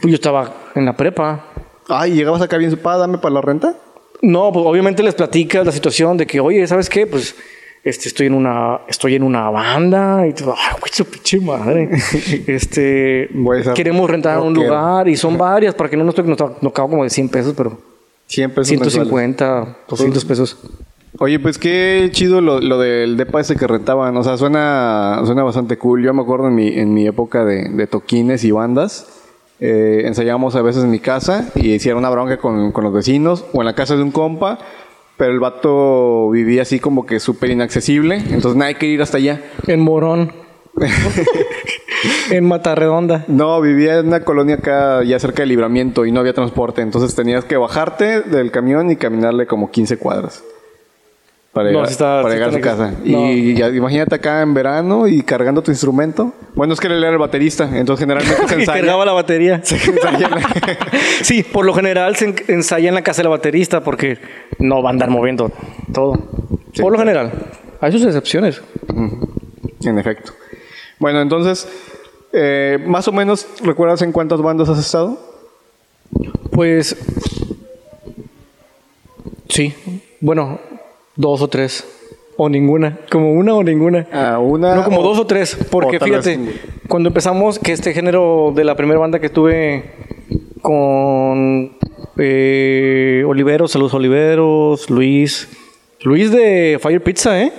Pues yo estaba en la prepa. Ay, llegabas acá bien supada, dame para la renta. No, pues obviamente les platicas la situación de que, oye, ¿sabes qué? Pues este, estoy en una, estoy en una banda y todo, ay, güey, su pinche madre. este, queremos rentar un lugar y son varias para que no nos toque, nos, nos acabo como de 100 pesos, pero Siempre 150, 200 pesos. Oye, pues qué chido lo, lo del depa ese que rentaban. O sea, suena, suena bastante cool. Yo me acuerdo en mi, en mi época de, de toquines y bandas. eh, ensayábamos a veces en mi casa y hicieron una bronca con, con los vecinos o en la casa de un compa. Pero el vato vivía así como que súper inaccesible. Entonces nadie quería ir hasta allá. En Morón. en Matarredonda. No, vivía en una colonia acá ya cerca del libramiento y no había transporte. Entonces tenías que bajarte del camión y caminarle como 15 cuadras. Para No, llegar, sí está- para sí llegar a su casa. No. Y ya, imagínate acá en verano y cargando tu instrumento. Bueno, es que él era el baterista, entonces generalmente se ensaya. cargaba la batería. se ensaya en la- Sí, por lo general se en- ensaya en la casa del baterista porque no va a andar moviendo todo. Sí. por lo general. Hay sus excepciones. en efecto. Bueno, entonces, eh, más o menos, ¿recuerdas en cuántas bandas has estado? Pues. Sí. Bueno, dos o tres. O ninguna. Como una o ninguna. Ah, una. No, como o- dos o tres. Porque o fíjate, vez- cuando empezamos, que este género de la primera banda que tuve con eh, Oliveros, saludos Oliveros, Luis. Luis de Fire Pizza, ¿eh?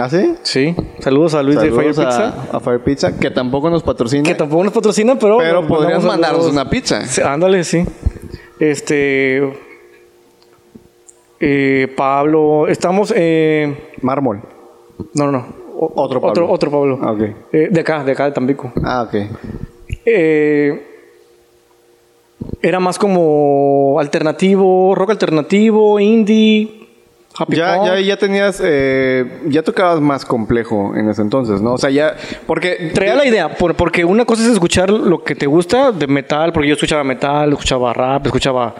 ¿Ah, sí? Sí. Saludos a Luis de Fire Pizza. a, Fire Pizza, que tampoco nos patrocina. Que tampoco nos patrocina, pero. Pero mandamos mandarnos una pizza. Sí, ándale, sí. Este. Eh, Pablo. Estamos. eh, Mármol. no, no, no. O- Otro Pablo. Otro, otro Pablo. Ah. Eh, de acá, de acá, de Tampico. Ah, ok. Eh, era más como alternativo, rock alternativo, indie, happy Ya, punk. ya, ya tenías, eh, ya tocabas más complejo en ese entonces, ¿no? O sea, ya, porque... Traía la idea, por- porque una cosa es escuchar lo que te gusta de metal, porque yo escuchaba metal, escuchaba rap, escuchaba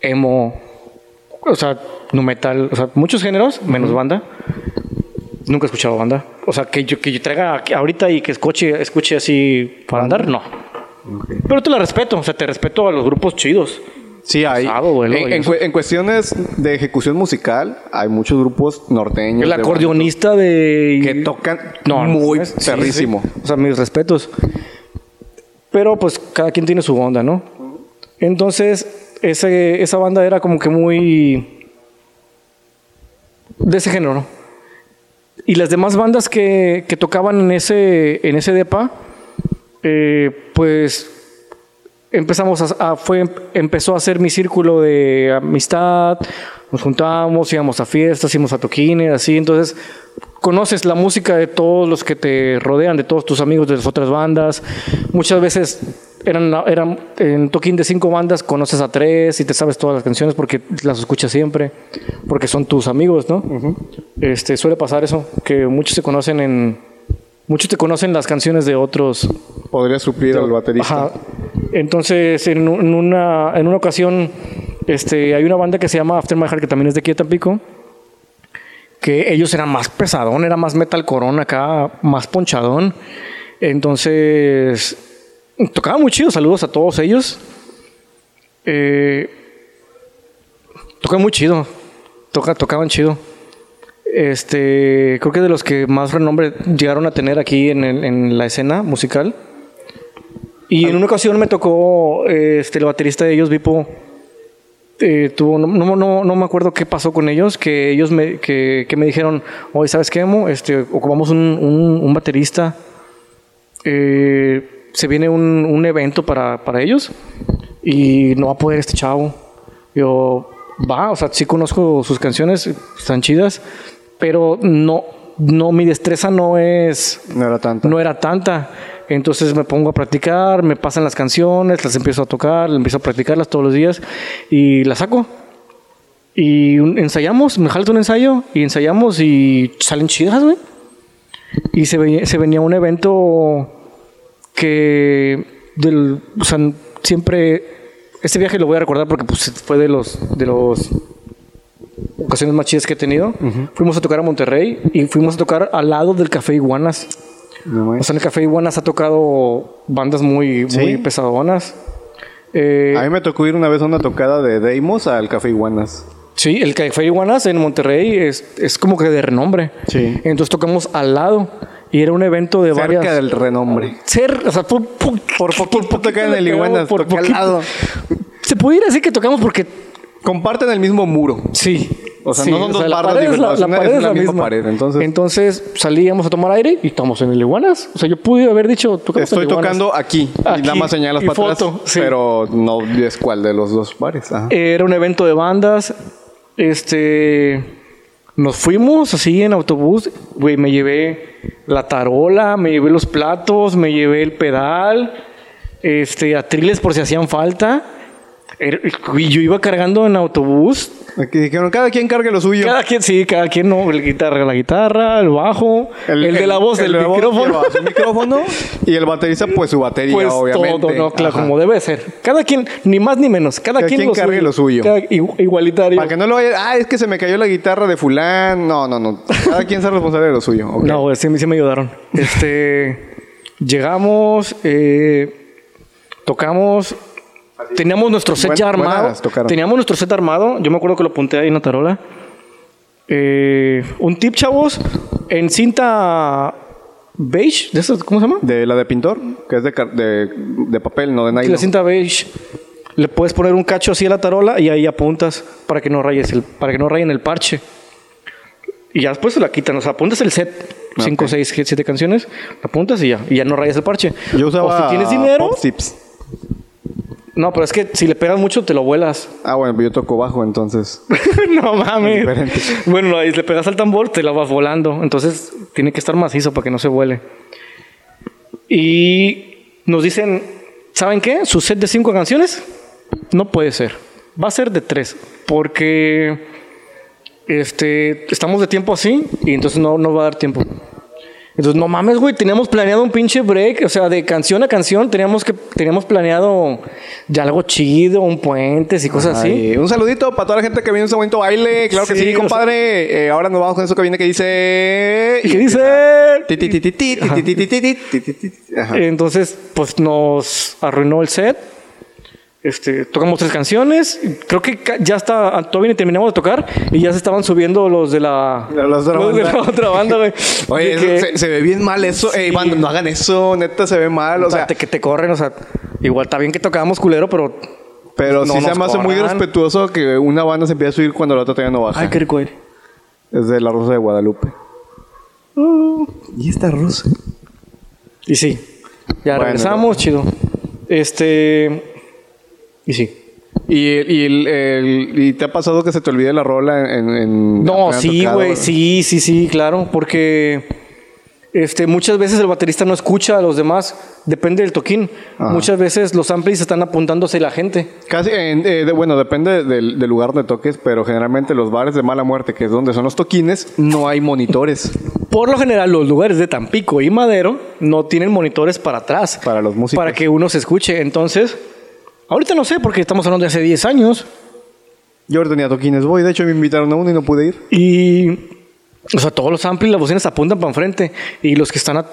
emo, o sea, no metal, o sea, muchos géneros, menos banda. Nunca he escuchado banda. O sea, que yo, que yo traiga aquí ahorita y que escuche, escuche así para andar, no. Pero te la respeto, o sea, te respeto a los grupos chidos. Sí, hay. Güey, en, en cu- en cuestiones de ejecución musical, hay muchos grupos norteños. El de acordeonista de... que tocan No, muy. Sí, perrísimo. sí. O sea, mis respetos. Pero pues cada quien tiene su onda, ¿no? Entonces, ese, esa banda era como que muy... De ese género, y las demás bandas que, que tocaban en ese, en ese depa, eh, pues empezamos a, a- fue, empezó a hacer mi círculo de amistad, nos juntábamos, íbamos a fiestas, íbamos a toquines, así, entonces conoces la música de todos los que te rodean, de todos tus amigos de las otras bandas, muchas veces eran, eran en toquín de cinco bandas, conoces a tres y te sabes todas las canciones porque las escuchas siempre, porque son tus amigos, ¿no? este, suele pasar eso, que muchos se conocen en... Muchos te conocen las canciones de otros, Podría suplir al baterista. Ajá. Entonces, en, en una, en una ocasión, este, hay una banda que se llama After My Heart, que también es de aquí de Tampico, que ellos eran más pesadón, era más metal corona acá, más ponchadón. Entonces, tocaba muy chido. Saludos a todos ellos. Eh, tocaban muy chido. Toca, tocaban chido. Este, creo que de los que más renombre llegaron a tener aquí en, el- en la escena musical. Y en una ocasión me tocó este, el baterista de ellos, Vipo. Eh, tuvo, no, no, no, no me acuerdo qué pasó con ellos, que ellos me, que, que me dijeron, oye, ¿sabes qué, Emo? Este, ocupamos un, un, un baterista. Eh, se viene un, un evento para, para ellos y no va a poder este chavo. Yo, va, o sea, sí conozco sus canciones, están chidas, pero no, no, mi destreza no es, No era tanto. no era tanta. Entonces me pongo a practicar, me pasan las canciones, las empiezo a tocar, empiezo a practicarlas todos los días y las saco. Y ensayamos, me jalto un ensayo y ensayamos y salen chidas, güey. Y se, ve- se venía un evento que del, o sea, siempre este viaje lo voy a recordar porque pues, fue de los de los ocasiones más chidas que he tenido. Fuimos a tocar a Monterrey y fuimos a tocar al lado del Café Iguanas. No O sea, en el Café Iguanas ha tocado bandas muy, ¿Sí? muy pesadonas. Eh, A mí me tocó ir una vez a una tocada de Deimos al Café Iguanas. Sí, el Café Iguanas en Monterrey es, es como que de renombre. Sí. Entonces tocamos al lado y era un evento de Cerca varias... del renombre. Ser, o sea, por, por, Por poquito tocan en el Iguanas, por al lado. Se pudiera decir que tocamos porque Comparten el mismo muro. sí. O sea, Sí, no son dos la pared la, diferentes, la una- pared es la la misma misma pared, entonces- Entonces salíamos a tomar aire y estamos en el Iguanas. O sea, yo pude haber dicho, tocamos en Estoy el Iguanas. tocando aquí, y Aquí, nada más señalas y para atrás. foto, sí. Pero no es cuál de los dos bares. Ajá. Era un evento de bandas. Este. Nos fuimos así en autobús. Güey, me llevé la tarola, me llevé los platos, me llevé el pedal. Este, atriles por si hacían falta. Y yo iba cargando en autobús. Aquí dijeron, cada quien cargue lo suyo. Cada quien, sí, cada quien, no. El guitarra, la guitarra, el bajo, el, de la voz, el, de la voz micrófono. lleva su micrófono y el baterista, pues su batería, Pues obviamente. todo, no, claro, Ajá. como debe ser. Cada quien, ni más ni menos. Cada, Cada quien, quien cargue lo suyo. Cada- igualitario. Para que no lo vaya, ah, es que se me cayó la guitarra de fulán. No, no, no. Cada quien es responsable de lo suyo. ok. No, sí, sí me ayudaron. Este, llegamos, eh, tocamos, teníamos nuestro set Buen- ya armado. Teníamos nuestro set armado. Yo me acuerdo que lo apunté ahí en la tarola. Eh, un tip, chavos, en cinta beige, ¿de esas, ¿cómo se llama? De la de pintor, que es de, de, de papel, no de Sí, nylon. La cinta beige. Le puedes poner un cacho así a la tarola y ahí apuntas para que no rayes el, para que no rayen el parche. Y ya después se la quitan, o sea, apuntas el set, 5, Ok. 6, 7 canciones, la apuntas y ya, y ya no rayas el parche. Yo usaba o si tienes dinero, Pop Tips. No, pero es que si le pegas mucho te lo vuelas. Ah, bueno, yo toco bajo, entonces. no mames. Bueno, ahí le pegas al tambor, te la vas volando. Entonces tiene que estar macizo para que no se vuele. Y nos dicen, ¿saben qué? Su set de cinco canciones no puede ser. Va a ser de tres. Porque este, estamos de tiempo así y entonces no nos va a dar tiempo. Entonces, no mames, güey, teníamos planeado un pinche break, o sea, de canción a canción, teníamos que teníamos planeado ya algo chido, un puente y cosas así. Un saludito para toda la gente que viene en ese momento baile, claro que sí, compadre. Ahora nos vamos con eso que viene que dice ¿Qué dice? Entonces, pues nos arruinó el set este, tocamos tres canciones. Creo que ya está, todavía ni terminamos de tocar y ya se estaban subiendo los de la, De la otra los de la banda. otra banda, güey. Oye, De eso que- se, se ve bien mal eso. Ey, banda, no hagan eso, neta, se ve mal. O o sea, sea, te- que te corren, o sea, igual está bien que tocábamos culero, pero. pero no sí se me hace muy respetuoso que una banda se empiece a subir cuando la otra todavía no baja. Ay, qué rico. Es de La Rosa de Guadalupe. Y esta rosa. Y sí. Ya Bueno, regresamos, chido. Este. Y sí. ¿Y, y, el- el- ¿Y te ha pasado que se te olvide la rola en... en No, sí, güey, sí, sí, sí, claro, porque este, muchas veces el baterista no escucha a los demás, depende del toquín. Ajá. Muchas veces los amplis están apuntándose la gente. Casi, en- eh, de- bueno, depende del, del lugar donde toques, pero generalmente los bares de mala muerte, que es donde son los toquines, no hay monitores Por lo general, los lugares de Tampico y Madero no tienen monitores para atrás, para los músicos. para que uno se escuche. Entonces, ahorita no sé, porque estamos hablando de hace 10 años. Yo ahora tenía toquines, voy, de hecho me invitaron a uno y no pude ir. Y, o sea, todos los amplis, las bocinas apuntan para enfrente. Y los que están, a-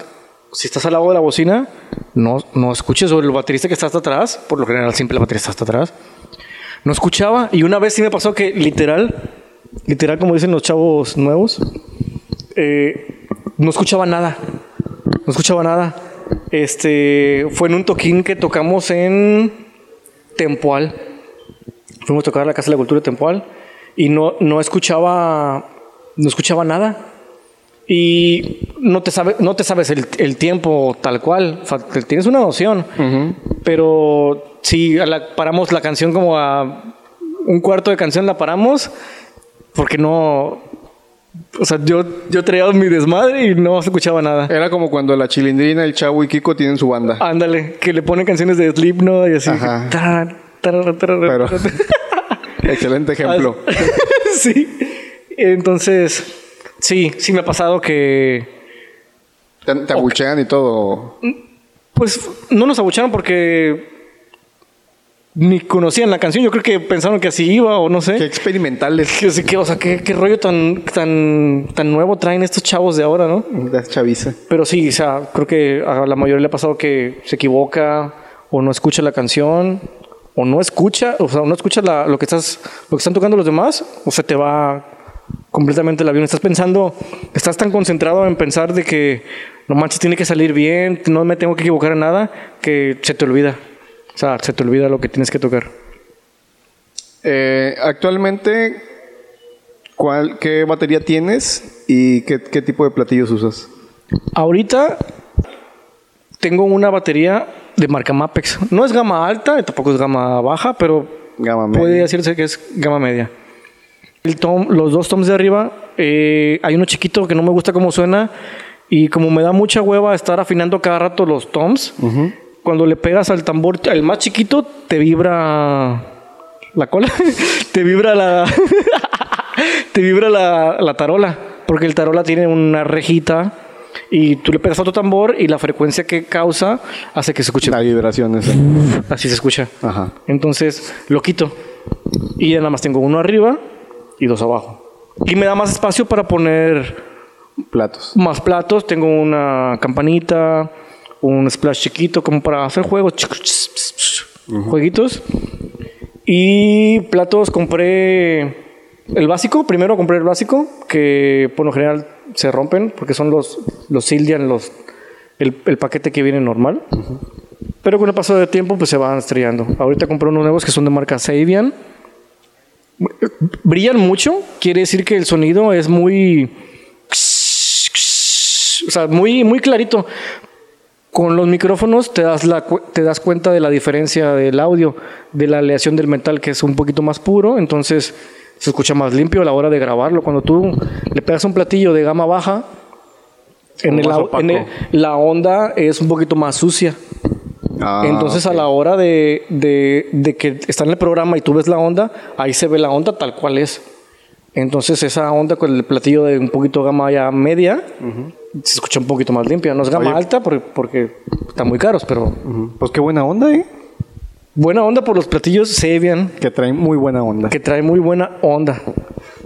si estás al lado de la bocina, no, no escuches sobre el baterista que está hasta atrás. Por lo general, siempre el baterista está hasta atrás. No escuchaba. Y una vez sí me pasó que literal, literal, como dicen los chavos nuevos, eh, no escuchaba nada. No escuchaba nada. Este, fue en un toquín que tocamos en Tempoal. Fuimos a tocar a la Casa de la Cultura de Tempoal y no, no escuchaba no escuchaba nada. Y no te, sabe, no te sabes el, el tiempo tal cual. O sea, te- tienes una noción. Pero la- paramos la canción como a un cuarto de canción la paramos porque no... O sea, yo, yo traía mi desmadre y no se escuchaba nada. Era como cuando la chilindrina, el chavo y Kiko tienen su banda. Ándale, que le ponen canciones de Slipknot y así. Ajá. Pero, excelente ejemplo. sí. Entonces, sí, sí me ha pasado que. Te, te abuchean y todo. Pues no nos abucharon porque ni conocían la canción. Yo creo que pensaron que así iba o no Qué sé. experimentales. Que, que, o sea, qué, qué rollo tan, tan, tan nuevo traen estos chavos de ahora, ¿no? La chaviza. Pero sí, o sea, creo que a la mayoría le ha pasado que se equivoca o no escucha la canción o no escucha, o sea, no escucha la- lo que estás, lo que están tocando los demás o se te va completamente el avión. Estás pensando, estás tan concentrado en pensar de que no manches, tiene que salir bien, no me tengo que equivocar en nada, que se te olvida. O sea, se te olvida lo que tienes que tocar. Eh, actualmente, ¿cuál, ¿qué batería tienes y qué, qué tipo de platillos usas? Ahorita tengo una batería de marca Mapex. No es gama alta, tampoco es gama baja, pero Gama media. puede decirse que es gama media. El tom, los dos toms de arriba, eh, hay uno chiquito que no me gusta cómo suena y como me da mucha hueva estar afinando cada rato los toms, cuando le pegas al tambor, el más chiquito, te vibra la cola, te vibra la, te vibra la, la tarola, porque el tarola tiene una rejita y tú le pegas a otro tambor y la frecuencia que causa hace que se escuche. La vibración esa. Así se escucha. Ajá. Entonces lo quito. Y ya nada más tengo uno arriba y dos abajo. Y me da más espacio para poner Platos. más platos. Tengo una campanita, un splash chiquito como para hacer juegos. Jueguitos. Y platos compré el básico. Primero compré el básico, que por lo general se rompen porque son los, los Sildian, los, el, el paquete que viene normal. Pero con el paso del tiempo pues se van estrellando. Ahorita compré unos nuevos que son de marca Sabian. Brillan mucho, quiere decir que el sonido es muy... O sea, muy, muy clarito. Con los micrófonos te das, la, te das cuenta de la diferencia del audio, de la aleación del metal que es un poquito más puro, entonces se escucha más limpio a la hora de grabarlo. Cuando tú le pegas un platillo de gama baja, en, el, en el- la onda es un poquito más sucia. Ah, Entonces a la hora de, de- de que está en el programa y tú ves la onda, ahí se ve la onda tal cual es. Entonces esa onda con el platillo de un poquito gama ya media, se escucha un poquito más limpia. No es gama Oye. alta porque, porque están muy caros, pero. Pues qué buena onda, ¿eh? buena onda por los platillos Sebian, Que traen muy buena onda. que trae muy buena onda.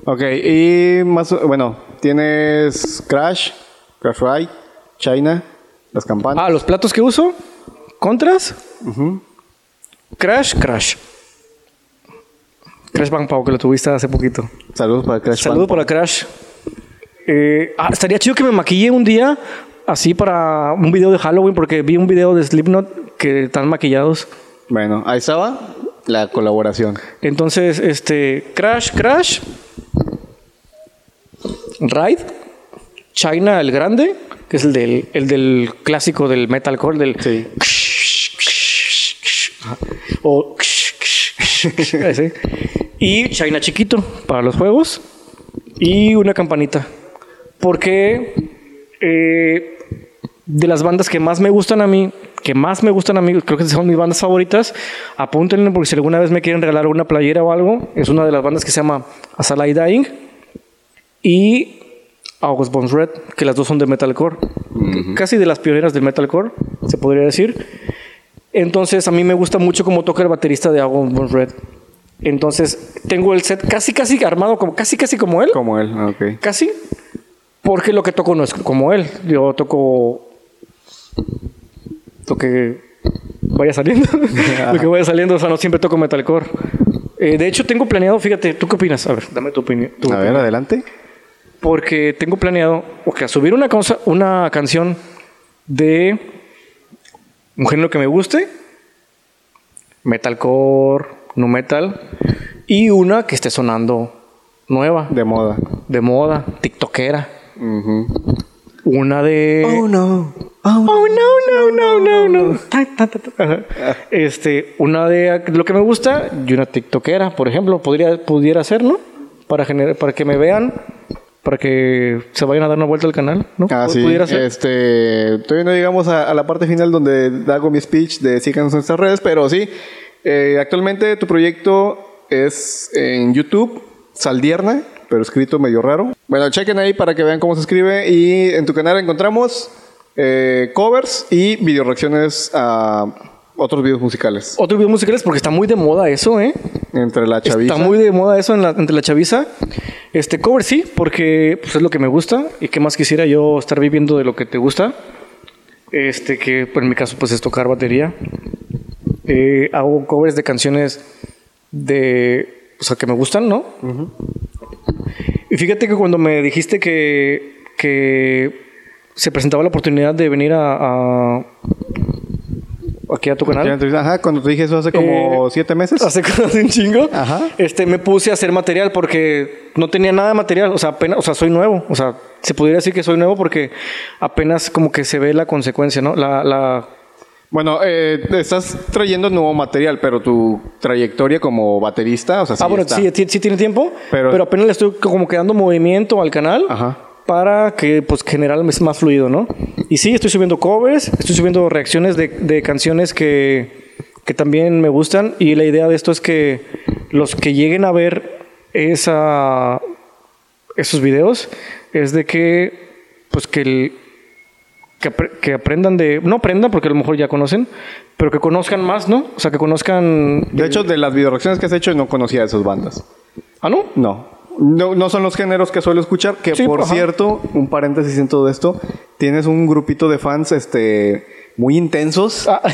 Ok, y más, bueno, tienes Crash, Crash Ride, China, las campanas. Ah, los platos que uso, contras, Crash, Crash. Crash Bang Pao, que lo tuviste hace poquito. Saludos para Crash. Saludos para Crash. Eh, ah, estaría chido que me maquille un día así para un video de Halloween, porque vi un video de Slipknot que están maquillados. Bueno, ahí estaba la colaboración. Entonces, este, Crash, Crash, Ride China el grande, que es el del, el del clásico del metalcore, del... Sí. O... ese. Y China chiquito para los juegos. Y una campanita. Porque eh, de las bandas que más me gustan a mí, que más me gustan a mí, creo que son mis bandas favoritas, apúntenle porque si alguna vez me quieren regalar una playera o algo, es una de las bandas que se llama Asalai Dying y August Bones Red, que las dos son de metalcore, casi de las pioneras del metalcore, se podría decir. Entonces, a mí me gusta mucho cómo toca el baterista de August Bones Red. Entonces, tengo el set casi, casi armado, como, casi, casi como él. Como él, ah, ok. Casi. Porque lo que toco no es como él. Yo toco lo que vaya saliendo. lo que vaya saliendo. O sea, no siempre toco metalcore. Eh, de hecho, tengo planeado, fíjate, ¿tú qué opinas? A ver, dame tu opinión. tu A ver, adelante. Porque tengo planeado ok, subir una, cosa, una canción de un género que me guste, metalcore, nu metal, y una que esté sonando nueva, De moda. de moda, tiktokera. Ujú. Una de... no. Oh, no, no, no, no, no. Ta, ta. Ajá. Este, una de lo que me gusta y una tiktokera, por ejemplo, podría, pudiera ser, ¿no? Para, generar, para que me vean, para que se vayan a dar una vuelta al canal, ¿no? Ah, sí. Pudiera ser. Este, todavía no llegamos a, a la parte final donde hago mi speech de síganos en nuestras redes, pero sí. Eh, actualmente tu proyecto es en YouTube, Saldierna, pero escrito medio raro. Bueno, chequen ahí para que vean cómo se escribe y en tu canal encontramos eh, covers y video reacciones a otros videos musicales. Otros videos musicales porque está muy de moda eso, ¿eh? Entre la chaviza. Está muy de moda eso en la- entre la chaviza. Este cover sí, porque pues, es lo que me gusta y qué más quisiera yo estar viviendo de lo que te gusta. Este que pues, en mi caso pues es tocar batería. Eh, hago covers de canciones de o sea que me gustan, ¿no? Y fíjate que cuando me dijiste que, que se presentaba la oportunidad de venir a, a- aquí a tu canal. Ajá, cuando te dije eso hace como Eh, siete meses. Hace, hace un chingo. Ajá. Este, me puse a hacer material porque no tenía nada de material. O sea, apenas, o sea, soy nuevo. O sea, se podría decir que soy nuevo porque apenas como que se ve la consecuencia, ¿no? La, la, Bueno, eh, estás trayendo nuevo material, pero tu trayectoria como baterista, o sea, sí ah, bueno, está. sí, sí, sí tiene tiempo, Pero- pero, apenas le estoy como que dando movimiento al canal Ajá. para que pues generar es más fluido, ¿no? Y sí, estoy subiendo covers, estoy subiendo reacciones de, de canciones que, que también me gustan y la idea de esto es que los que lleguen a ver esa, esos videos es de que pues que el, que, apre- que aprendan de no aprendan porque a lo mejor ya conocen pero que conozcan más no o sea que conozcan De hecho, de las videoreacciones que has hecho, no conocía esas bandas. ah no No. No, no son los géneros que suelo escuchar. Que Sí, por ajá. cierto, un paréntesis en todo esto, tienes un grupito de fans este, muy intensos. Ah,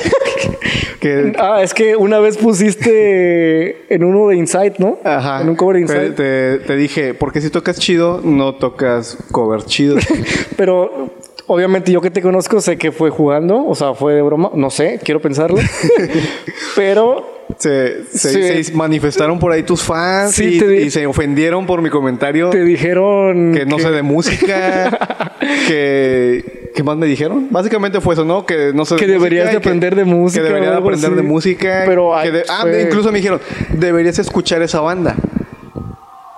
Que, ah, es que una vez pusiste en uno de Insight, ¿no? ajá. En un cover de Insight. te- te dije, porque si tocas chido, no tocas cover chido. Pero obviamente yo que te conozco sé que fue jugando, o sea, fue de broma, no sé, quiero pensarlo. Pero se, se- Sí. se manifestaron por ahí tus fans Sí, y, te di- y se ofendieron por mi comentario. te dijeron que no sé de música, que... ¿Qué más me dijeron? Básicamente fue eso, ¿no? Que no sé Que de deberías música de que- aprender de música Que debería o de aprender así. de música. Pero, que de- ah, fue- incluso me dijeron, deberías escuchar esa banda.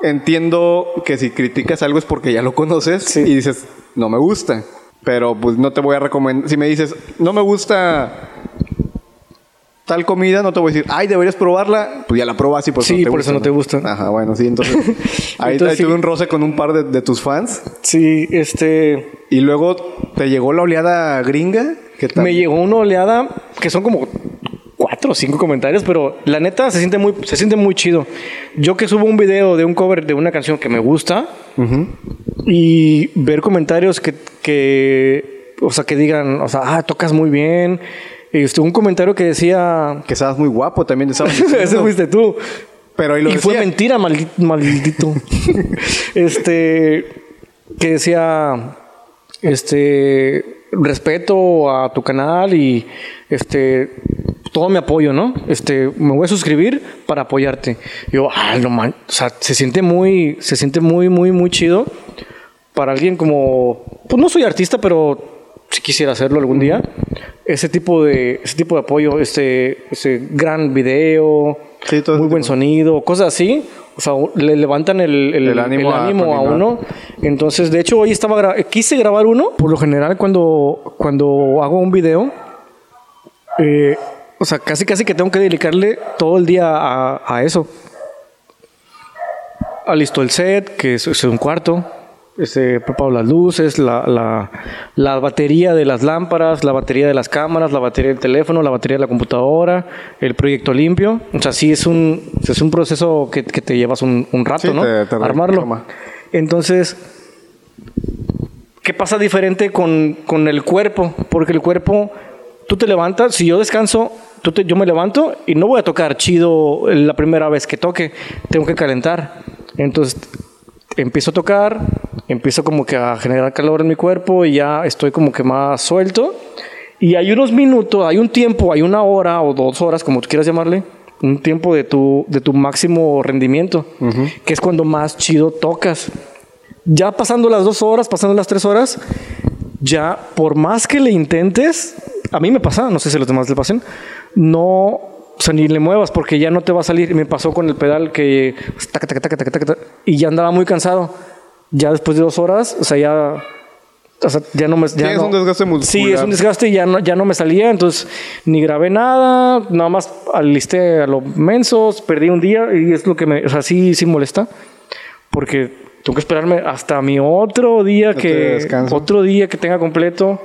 Entiendo que si criticas algo es porque ya lo conoces Sí. y dices, no me gusta. Pero pues no te voy a recomendar. Si me dices, no me gusta tal comida, no te voy a decir, ay, deberías probarla. Pues ya la probas y por eso Sí, no te por gusta. eso no te gusta. Ajá, bueno, sí, entonces. ahí, Entonces, ahí sí. tuve un roce con un par de, de tus fans. Sí, este Y luego te llegó la oleada gringa. ¿Qué tal? me llegó una oleada que son como cuatro o cinco comentarios, pero la neta se siente muy se siente muy chido. Yo que subo un video de un cover de una canción que me gusta y ver comentarios que, que o sea, que digan, o sea, ah, tocas muy bien. Este, un comentario que decía, Que estabas muy guapo también. Ese fuiste tú. Pero ahí lo y fue mentira, maldito. maldito. este. Que decía. Este. Respeto a tu canal y. Este. Todo mi apoyo, ¿no? Este. Me voy a suscribir para apoyarte. Yo, ah, no man. O sea, se siente muy. Se siente muy, muy, muy chido. Para alguien como, pues no soy artista, pero si quisiera hacerlo algún día, ese tipo de, ese tipo de apoyo, este, ese gran video, Sí, ese muy buen tipo. sonido, cosas así, o sea, le levantan el, el- El ánimo el a ánimo a, continuar. uno. Entonces, de hecho, hoy estaba gra- quise grabar uno. Por lo general, cuando, cuando hago un video, eh, o sea, casi casi que tengo que dedicarle todo el día a, a eso. Alisto el set, que es, es un cuarto. Este, preparo las luces, la, la, la batería de las lámparas, la batería de las cámaras, la batería del teléfono, la batería de la computadora, el proyecto limpio. O sea, sí es un, es un proceso que, que te llevas un, un rato, Sí, ¿no? te- te Armarlo. toma. Entonces, ¿qué pasa diferente con, con el cuerpo? Porque el cuerpo, tú te levantas, si yo descanso, tú te- yo me levanto y no voy a tocar chido la primera vez que toque, tengo que calentar. Entonces, empiezo a tocar, empiezo como que a generar calor en mi cuerpo y ya estoy como que más suelto. Y hay unos minutos, hay un tiempo, hay una hora o dos horas, como tú quieras llamarle, un tiempo de tu, de tu máximo rendimiento, que es cuando más chido tocas. Ya pasando las dos horas, pasando las tres horas, ya por más que le intentes, a mí me pasa, no sé si a los demás le pasen, no, o sea, ni le muevas porque ya no te va a salir. Me pasó con el pedal que taca, taca, taca, taca, taca, y ya andaba muy cansado. Ya después de dos horas, o sea, ya, o sea, ya no me. Ya es no- un desgaste muscular. Sí, es un desgaste y ya no, ya no me salía. Entonces, ni grabé nada, nada más alisté a los mensos, perdí un día y es lo que me. O sea, sí, sí molesta. Porque tengo que esperarme hasta mi otro día que. descanso. Otro día que tenga completo.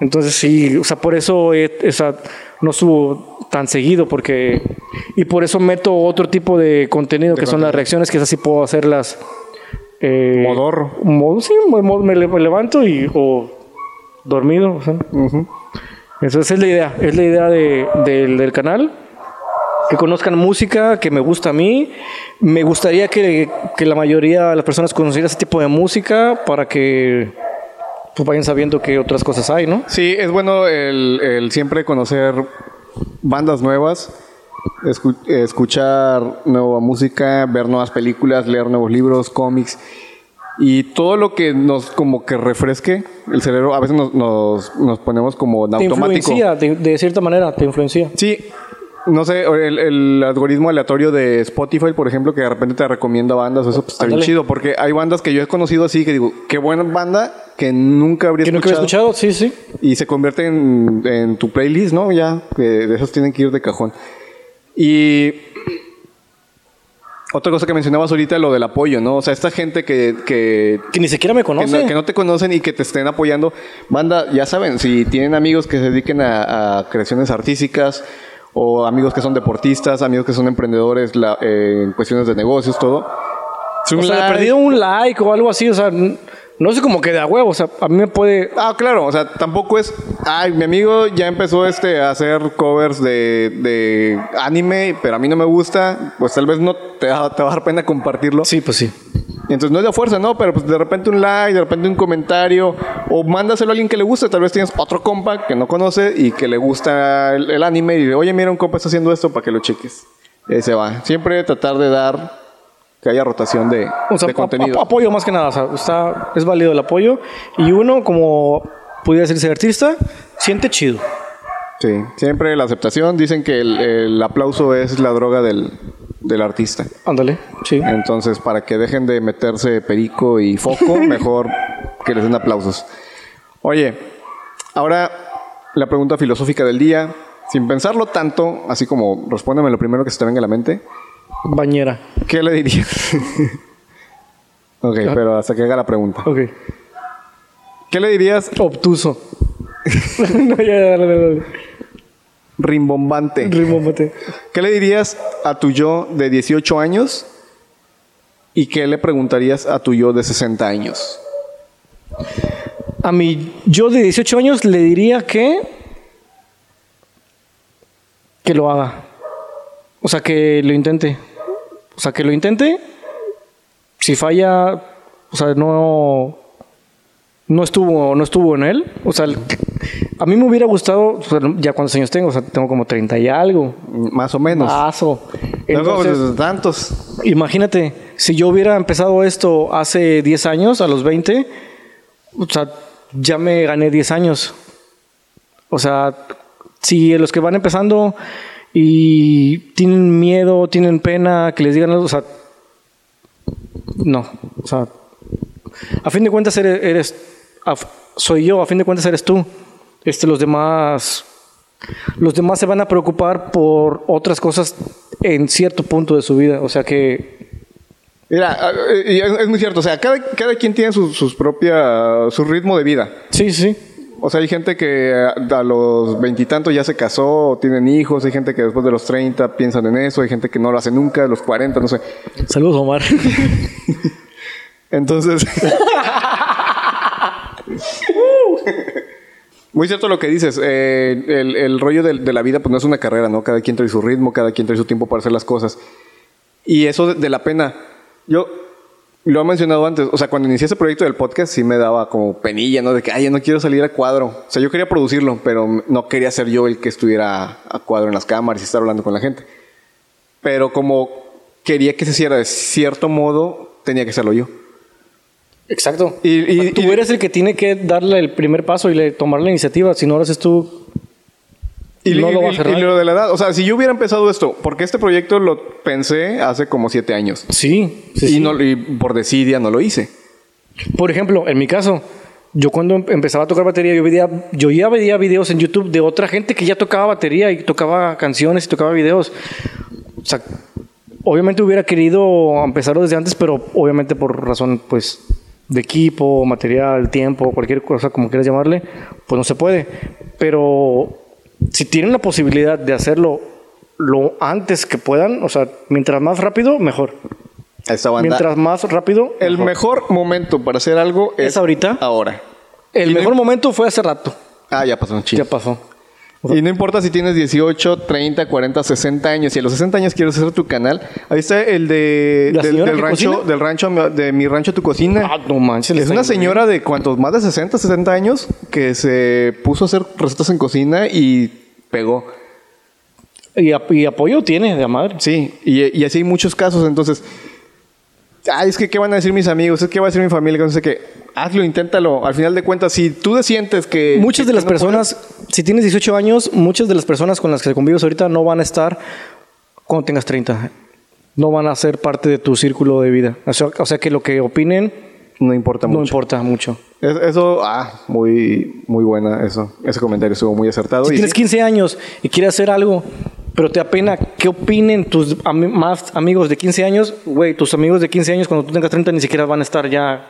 Entonces, sí, o sea, por eso he- o sea, no subo tan seguido, porque. Y por eso meto otro tipo de contenido, que son las reacciones, que esas sí puedo hacerlas. Eh, Modorro. Modo, sí, me, le- me levanto y. O dormido. o sea. Es la idea, es la idea de- del, del canal. Que conozcan música que me gusta a mí. Me gustaría que, que la mayoría de las personas conocieran ese tipo de música para que pues, vayan sabiendo que otras cosas hay, ¿no? Sí, es bueno el, el siempre conocer bandas nuevas, escu- escuchar nueva música, ver nuevas películas, leer nuevos libros, cómics y todo lo que nos como que refresque el cerebro. A veces nos, nos, nos ponemos como en Te automático. influencia, de, de cierta manera, te influencia. Sí, no sé, el, el algoritmo aleatorio de Spotify, por ejemplo, que de repente te recomienda bandas, eso pues, está bien chido, porque hay bandas que yo he conocido así que digo, qué buena banda que nunca habría Que nunca escuchado. escuchado, sí, sí. Y se convierte en, en tu playlist, ¿no? Ya, que de esos tienen que ir de cajón. Y otra cosa que mencionabas ahorita, lo del apoyo, ¿no? O sea, esta gente que, que, Que ni siquiera me que, conoce. no, que no te conocen y que te estén apoyando. Banda, ya saben, si tienen amigos que se dediquen a, a creaciones artísticas o amigos que son deportistas, amigos que son emprendedores la- eh, en cuestiones de negocios, todo. o sea, perdido un like o algo así, o sea, no sé como que de a huevo, o sea, a mí me puede... Ah, claro, o sea, tampoco es, ay, mi amigo ya empezó este a hacer covers de, de anime, pero a mí no me gusta, pues tal vez no te, va- te va a dar pena compartirlo. Sí, pues sí. Entonces no es de fuerza, ¿no? Pero pues de repente un like, de repente un comentario, o mándaselo a alguien que le guste, tal vez tienes otro compa que no conoce y que le gusta el, el anime y dice, oye, mira, un compa está haciendo esto para que lo cheques. Y ahí se va. Siempre tratar de dar que haya rotación de, O sea, de contenido. ap- ap- apoyo más que nada, o sea, está, es válido el apoyo. Y uno, como pudiera decirse artista, siente chido. Sí, siempre la aceptación. Dicen que el, el aplauso es la droga del, del artista. Ándale, sí. Entonces, para que dejen de meterse perico y foco, mejor que les den aplausos. Oye, ahora la pregunta filosófica del día. Sin pensarlo tanto, así como respóndeme lo primero que se te venga a la mente. Bañera. ¿Qué le dirías? ok, pero hasta que haga la pregunta. Ok. ¿Qué le dirías Obtuso. no, ya, ya, dale, dale. rimbombante? Rimómate. ¿Qué le dirías a tu yo de 18 años? ¿Y qué le preguntarías a tu yo de 60 años? A mi yo de 18 años le diría que. que lo haga. O sea, que lo intente. O sea, que lo intente. Si falla, o sea, no. No estuvo, no estuvo en él. O sea, a mí me hubiera gustado, o sea, ya cuántos años tengo, o sea, tengo como 30 y algo. Más o menos. Mazo. No como Entonces, desde tantos. imagínate, si yo hubiera empezado esto hace 10 años, a los 20, o sea, ya me gané 10 años. O sea, si los que van empezando y tienen miedo, tienen pena, que les digan, o sea, no, o sea, a fin de cuentas eres, eres soy yo, a fin de cuentas eres tú. Este, los demás, los demás se van a preocupar por otras cosas en cierto punto de su vida, o sea que Mira, es, muy cierto. O sea, cada, cada quien tiene su, sus propia, su ritmo de vida. Sí, sí. O sea, hay gente que a los veintitantos ya se casó, tienen hijos, hay gente que después de los treinta piensan en eso, hay gente que no lo hace nunca, a los cuarenta, no sé. Saludos, Omar. Entonces... Muy cierto lo que dices. Eh, el, el, rollo de, de, la vida pues no es una carrera, ¿no? Cada quien trae su ritmo, cada quien trae su tiempo para hacer las cosas. Y eso de, de la pena. Yo lo he mencionado antes, o sea, cuando inicié ese proyecto del podcast sí me daba como penilla, ¿no? De que, ay, yo no quiero salir a cuadro. O sea, yo quería producirlo, pero no quería ser yo el que estuviera a cuadro en las cámaras y estar hablando con la gente. Pero como quería que se hiciera de cierto modo, tenía que hacerlo yo. Exacto. Y, tú eres el que tiene que darle el primer paso y le, tomar la iniciativa. Si no lo haces tú, y, no lo, va a y, lo de la edad, o sea, si yo hubiera empezado esto, porque este proyecto lo pensé hace como siete años. Sí, sí, y, No, y por desidia no lo hice. Por ejemplo, en mi caso, yo cuando em-, empezaba a tocar batería, yo, veía, yo ya veía videos en YouTube de otra gente que ya tocaba batería y tocaba canciones y tocaba videos. O sea, obviamente hubiera querido empezarlo desde antes, pero obviamente por razón, pues, de equipo, material, tiempo, cualquier cosa como quieras llamarle, pues no se puede. Pero si tienen la posibilidad de hacerlo lo antes que puedan, o sea, mientras más rápido, mejor. Mientras más rápido. El mejor momento para hacer algo es, ahorita. Ahora. El mejor momento fue hace rato. Ah, ya pasó, chido. Ya pasó. Y no importa si tienes 18, 30, 40, 60 años. Si a los 60 años quieres hacer tu canal, ahí está el de del, rancho, del rancho de mi rancho tu cocina. Ah, no manches. Es una señora de cuántos, más de 60, 60 años que se puso a hacer recetas en cocina y pegó. Y, apoyo tiene de madre. Sí, y, y así hay muchos casos. Entonces, ay, es que qué van a decir mis amigos, es que va a decir mi familia, no sé qué. Hazlo, inténtalo. Al final de cuentas, si tú sientes que... Muchas de las personas, si tienes 18 años, muchas de las personas con las que convives ahorita no van a estar cuando tengas 30. No van a ser parte de tu círculo de vida. O sea, o sea que lo que opinen... No importa mucho. No importa mucho. eso, ah, muy, muy buena eso. Ese comentario estuvo muy acertado. Si tienes 15 años y quieres hacer algo, pero te apena qué opinen tus más amigos de 15 años, güey, tus amigos de 15 años cuando tú tengas 30 ni siquiera van a estar ya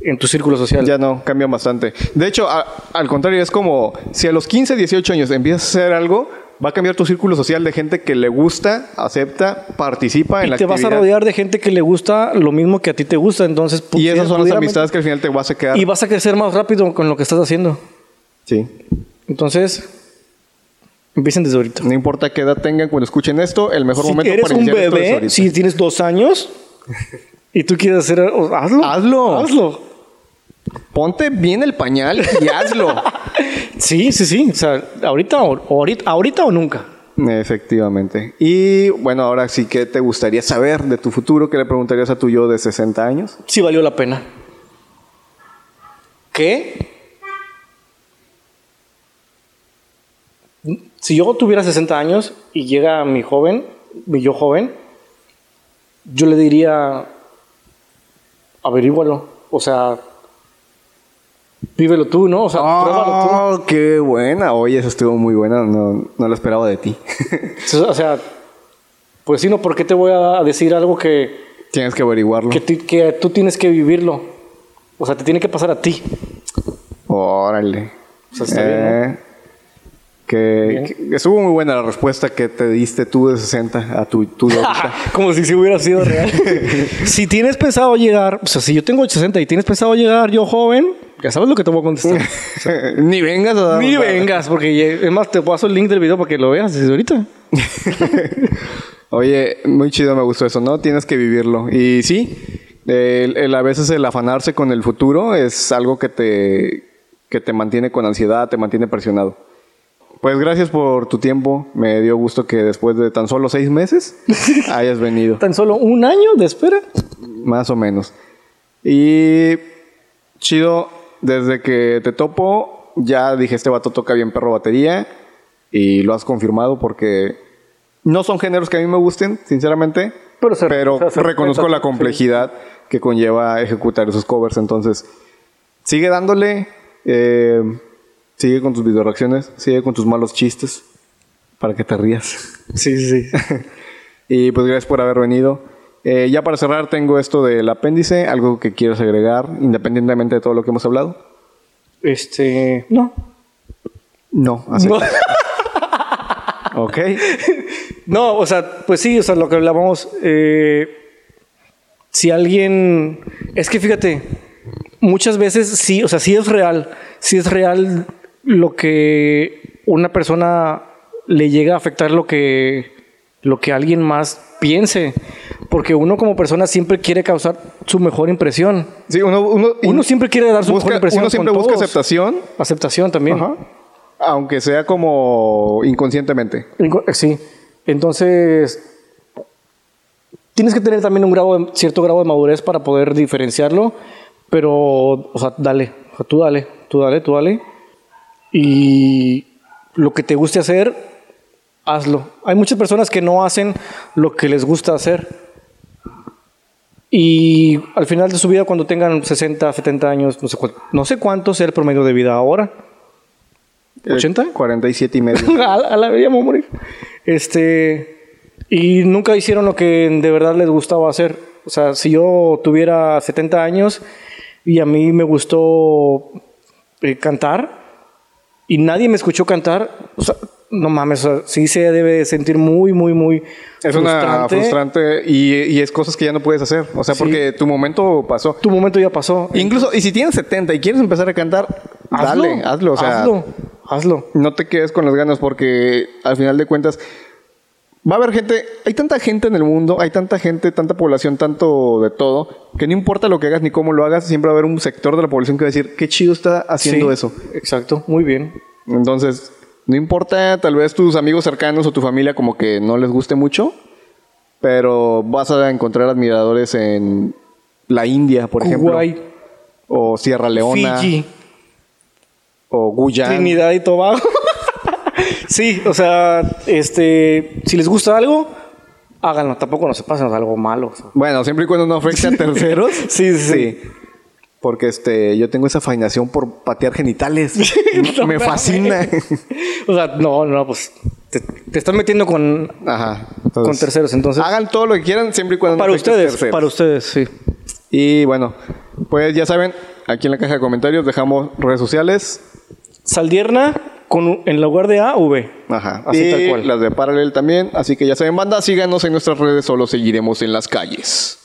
en tu círculo social. Ya no, cambian bastante. De hecho, al contrario, es como si a los 15, 18 años empiezas a hacer algo, va a cambiar tu círculo social de gente que le gusta, acepta, participa en la actividad. Y te vas a rodear de gente que le gusta lo mismo que a ti te gusta, entonces... Pues, y esas son las amistades que al final te vas a quedar. Y vas a crecer más rápido con lo que estás haciendo. Sí. Entonces, Empiecen desde ahorita. No importa qué edad tengan cuando escuchen esto, el mejor si momento eres un bebé, si tienes dos años y tú quieres hacer, hazlo. Hazlo. Hazlo. Ponte bien el pañal y hazlo. sí, sí, sí. O sea, ahorita o, ahorita, ahorita o nunca. Efectivamente. Y bueno, ahora sí, ¿qué te gustaría saber de tu futuro? ¿Qué le preguntarías a tu yo de 60 años? Sí valió la pena. ¿Qué? Si yo tuviera 60 años y llega mi joven, mi yo joven, yo le diría, averígualo. O sea, vívelo tú, ¿no? O sea, oh, pruébalo tú. qué buena. Oye, eso estuvo muy buena. No, no lo esperaba de ti. o sea, pues sí, no, ¿por qué te voy a decir algo que... Tienes que averiguarlo. Que, que tú tienes que vivirlo. O sea, te tiene que pasar a ti. Órale. O sea, está bien, ¿no? Que, estuvo muy buena la respuesta que te diste tú de 60 a tu, tu Como si se hubiera sido real. si tienes pensado llegar, o sea, si yo tengo 60 y tienes pensado llegar yo joven, ya sabes lo que te voy a contestar. ni vengas a Ni vengas, porque es más, te paso el link del video para que lo veas desde ahorita. Oye, muy chido, me gustó eso, ¿no? Tienes que vivirlo. Y sí, el, a veces el afanarse con el futuro es algo que te, que te mantiene con ansiedad, te mantiene presionado. Pues gracias por tu tiempo. Me dio gusto que después de tan solo seis meses hayas venido. Tan solo un año de espera. Más o menos. Y chido, desde que te topo, ya dije, este vato toca bien perro batería. Y lo has confirmado porque no son géneros que a mí me gusten, sinceramente. Pero se- pero se reconozco la complejidad que conlleva ejecutar esos covers. Entonces, sigue dándole. eh, sigue con tus video reacciones. Sigue con tus malos chistes. Para que te rías. Sí, sí, sí. Y pues gracias por haber venido. Eh, ya para cerrar tengo esto del apéndice, algo que quieras agregar, independientemente de todo lo que hemos hablado. Este. No. No, así. No. Ok. No, o sea, pues sí, o sea, lo que hablábamos. eh, si alguien. Es que fíjate, muchas veces sí, o sea, sí es real. Sí es real lo que una persona le llega a afectar lo que, lo que alguien más piense. Porque uno como persona siempre quiere causar su mejor impresión. Sí, uno, uno, Uno siempre quiere dar su busca- mejor impresión. Uno siempre con busca todos. aceptación, Aceptación también. ajá, aunque sea como inconscientemente. Inco- eh, Sí. Entonces, tienes que tener también un grado de- cierto grado de madurez para poder diferenciarlo, pero, o sea, dale, o sea, tú dale, tú dale, tú dale. Y lo que te guste hacer, hazlo. Hay muchas personas que no hacen lo que les gusta hacer. Y al final de su vida, cuando tengan 60, 70 años, no sé, cuál- no sé cuánto sea el promedio de vida ahora. Eh, 80? 47 y medio. a, la- a la a morir. Este. Y nunca hicieron lo que de verdad les gustaba hacer. O sea, si yo tuviera 70 años y a mí me gustó eh, cantar y nadie me escuchó cantar, o sea, no mames, o sea, sí se debe sentir muy, muy, muy Es una frustrante y, y es cosas que ya no puedes hacer. O sea, Sí. porque tu momento pasó. Tu momento ya pasó. Incluso, y si tienes 70 y quieres empezar a cantar, dale, hazlo. O sea, hazlo, hazlo. no te quedes con las ganas porque al final de cuentas va a haber gente, hay tanta gente en el mundo, hay tanta gente, tanta población, tanto de todo, que no importa lo que hagas ni cómo lo hagas, siempre va a haber un sector de la población que va a decir, qué chido está haciendo Sí, eso. Exacto, muy bien. Entonces, no importa, tal vez tus amigos cercanos o tu familia como que no les guste mucho, pero vas a encontrar admiradores en la India, por ejemplo, Kuwait, o Sierra Leona, Fiji. o Guyana. Trinidad y Tobago. Sí, o sea, este, si les gusta algo, háganlo. Tampoco no se pasen algo malo. o sea. Bueno, siempre y cuando no afecte a terceros. Sí, sí, sí. Porque este, yo tengo esa fascinación por patear genitales. No Me fascina. O sea, no, no, pues te, te estás metiendo con, Ajá. con terceros. Entonces, Hagan todo lo que quieran siempre y cuando para no afecte a ustedes, terceros. para ustedes, sí. Y bueno, pues ya saben, aquí en la caja de comentarios dejamos redes sociales. Saldierna con, en lugar de A, V. Ajá. Así y tal cual. las de Paralel también. Así que ya saben, banda, síganos en nuestras redes o los seguiremos en las calles.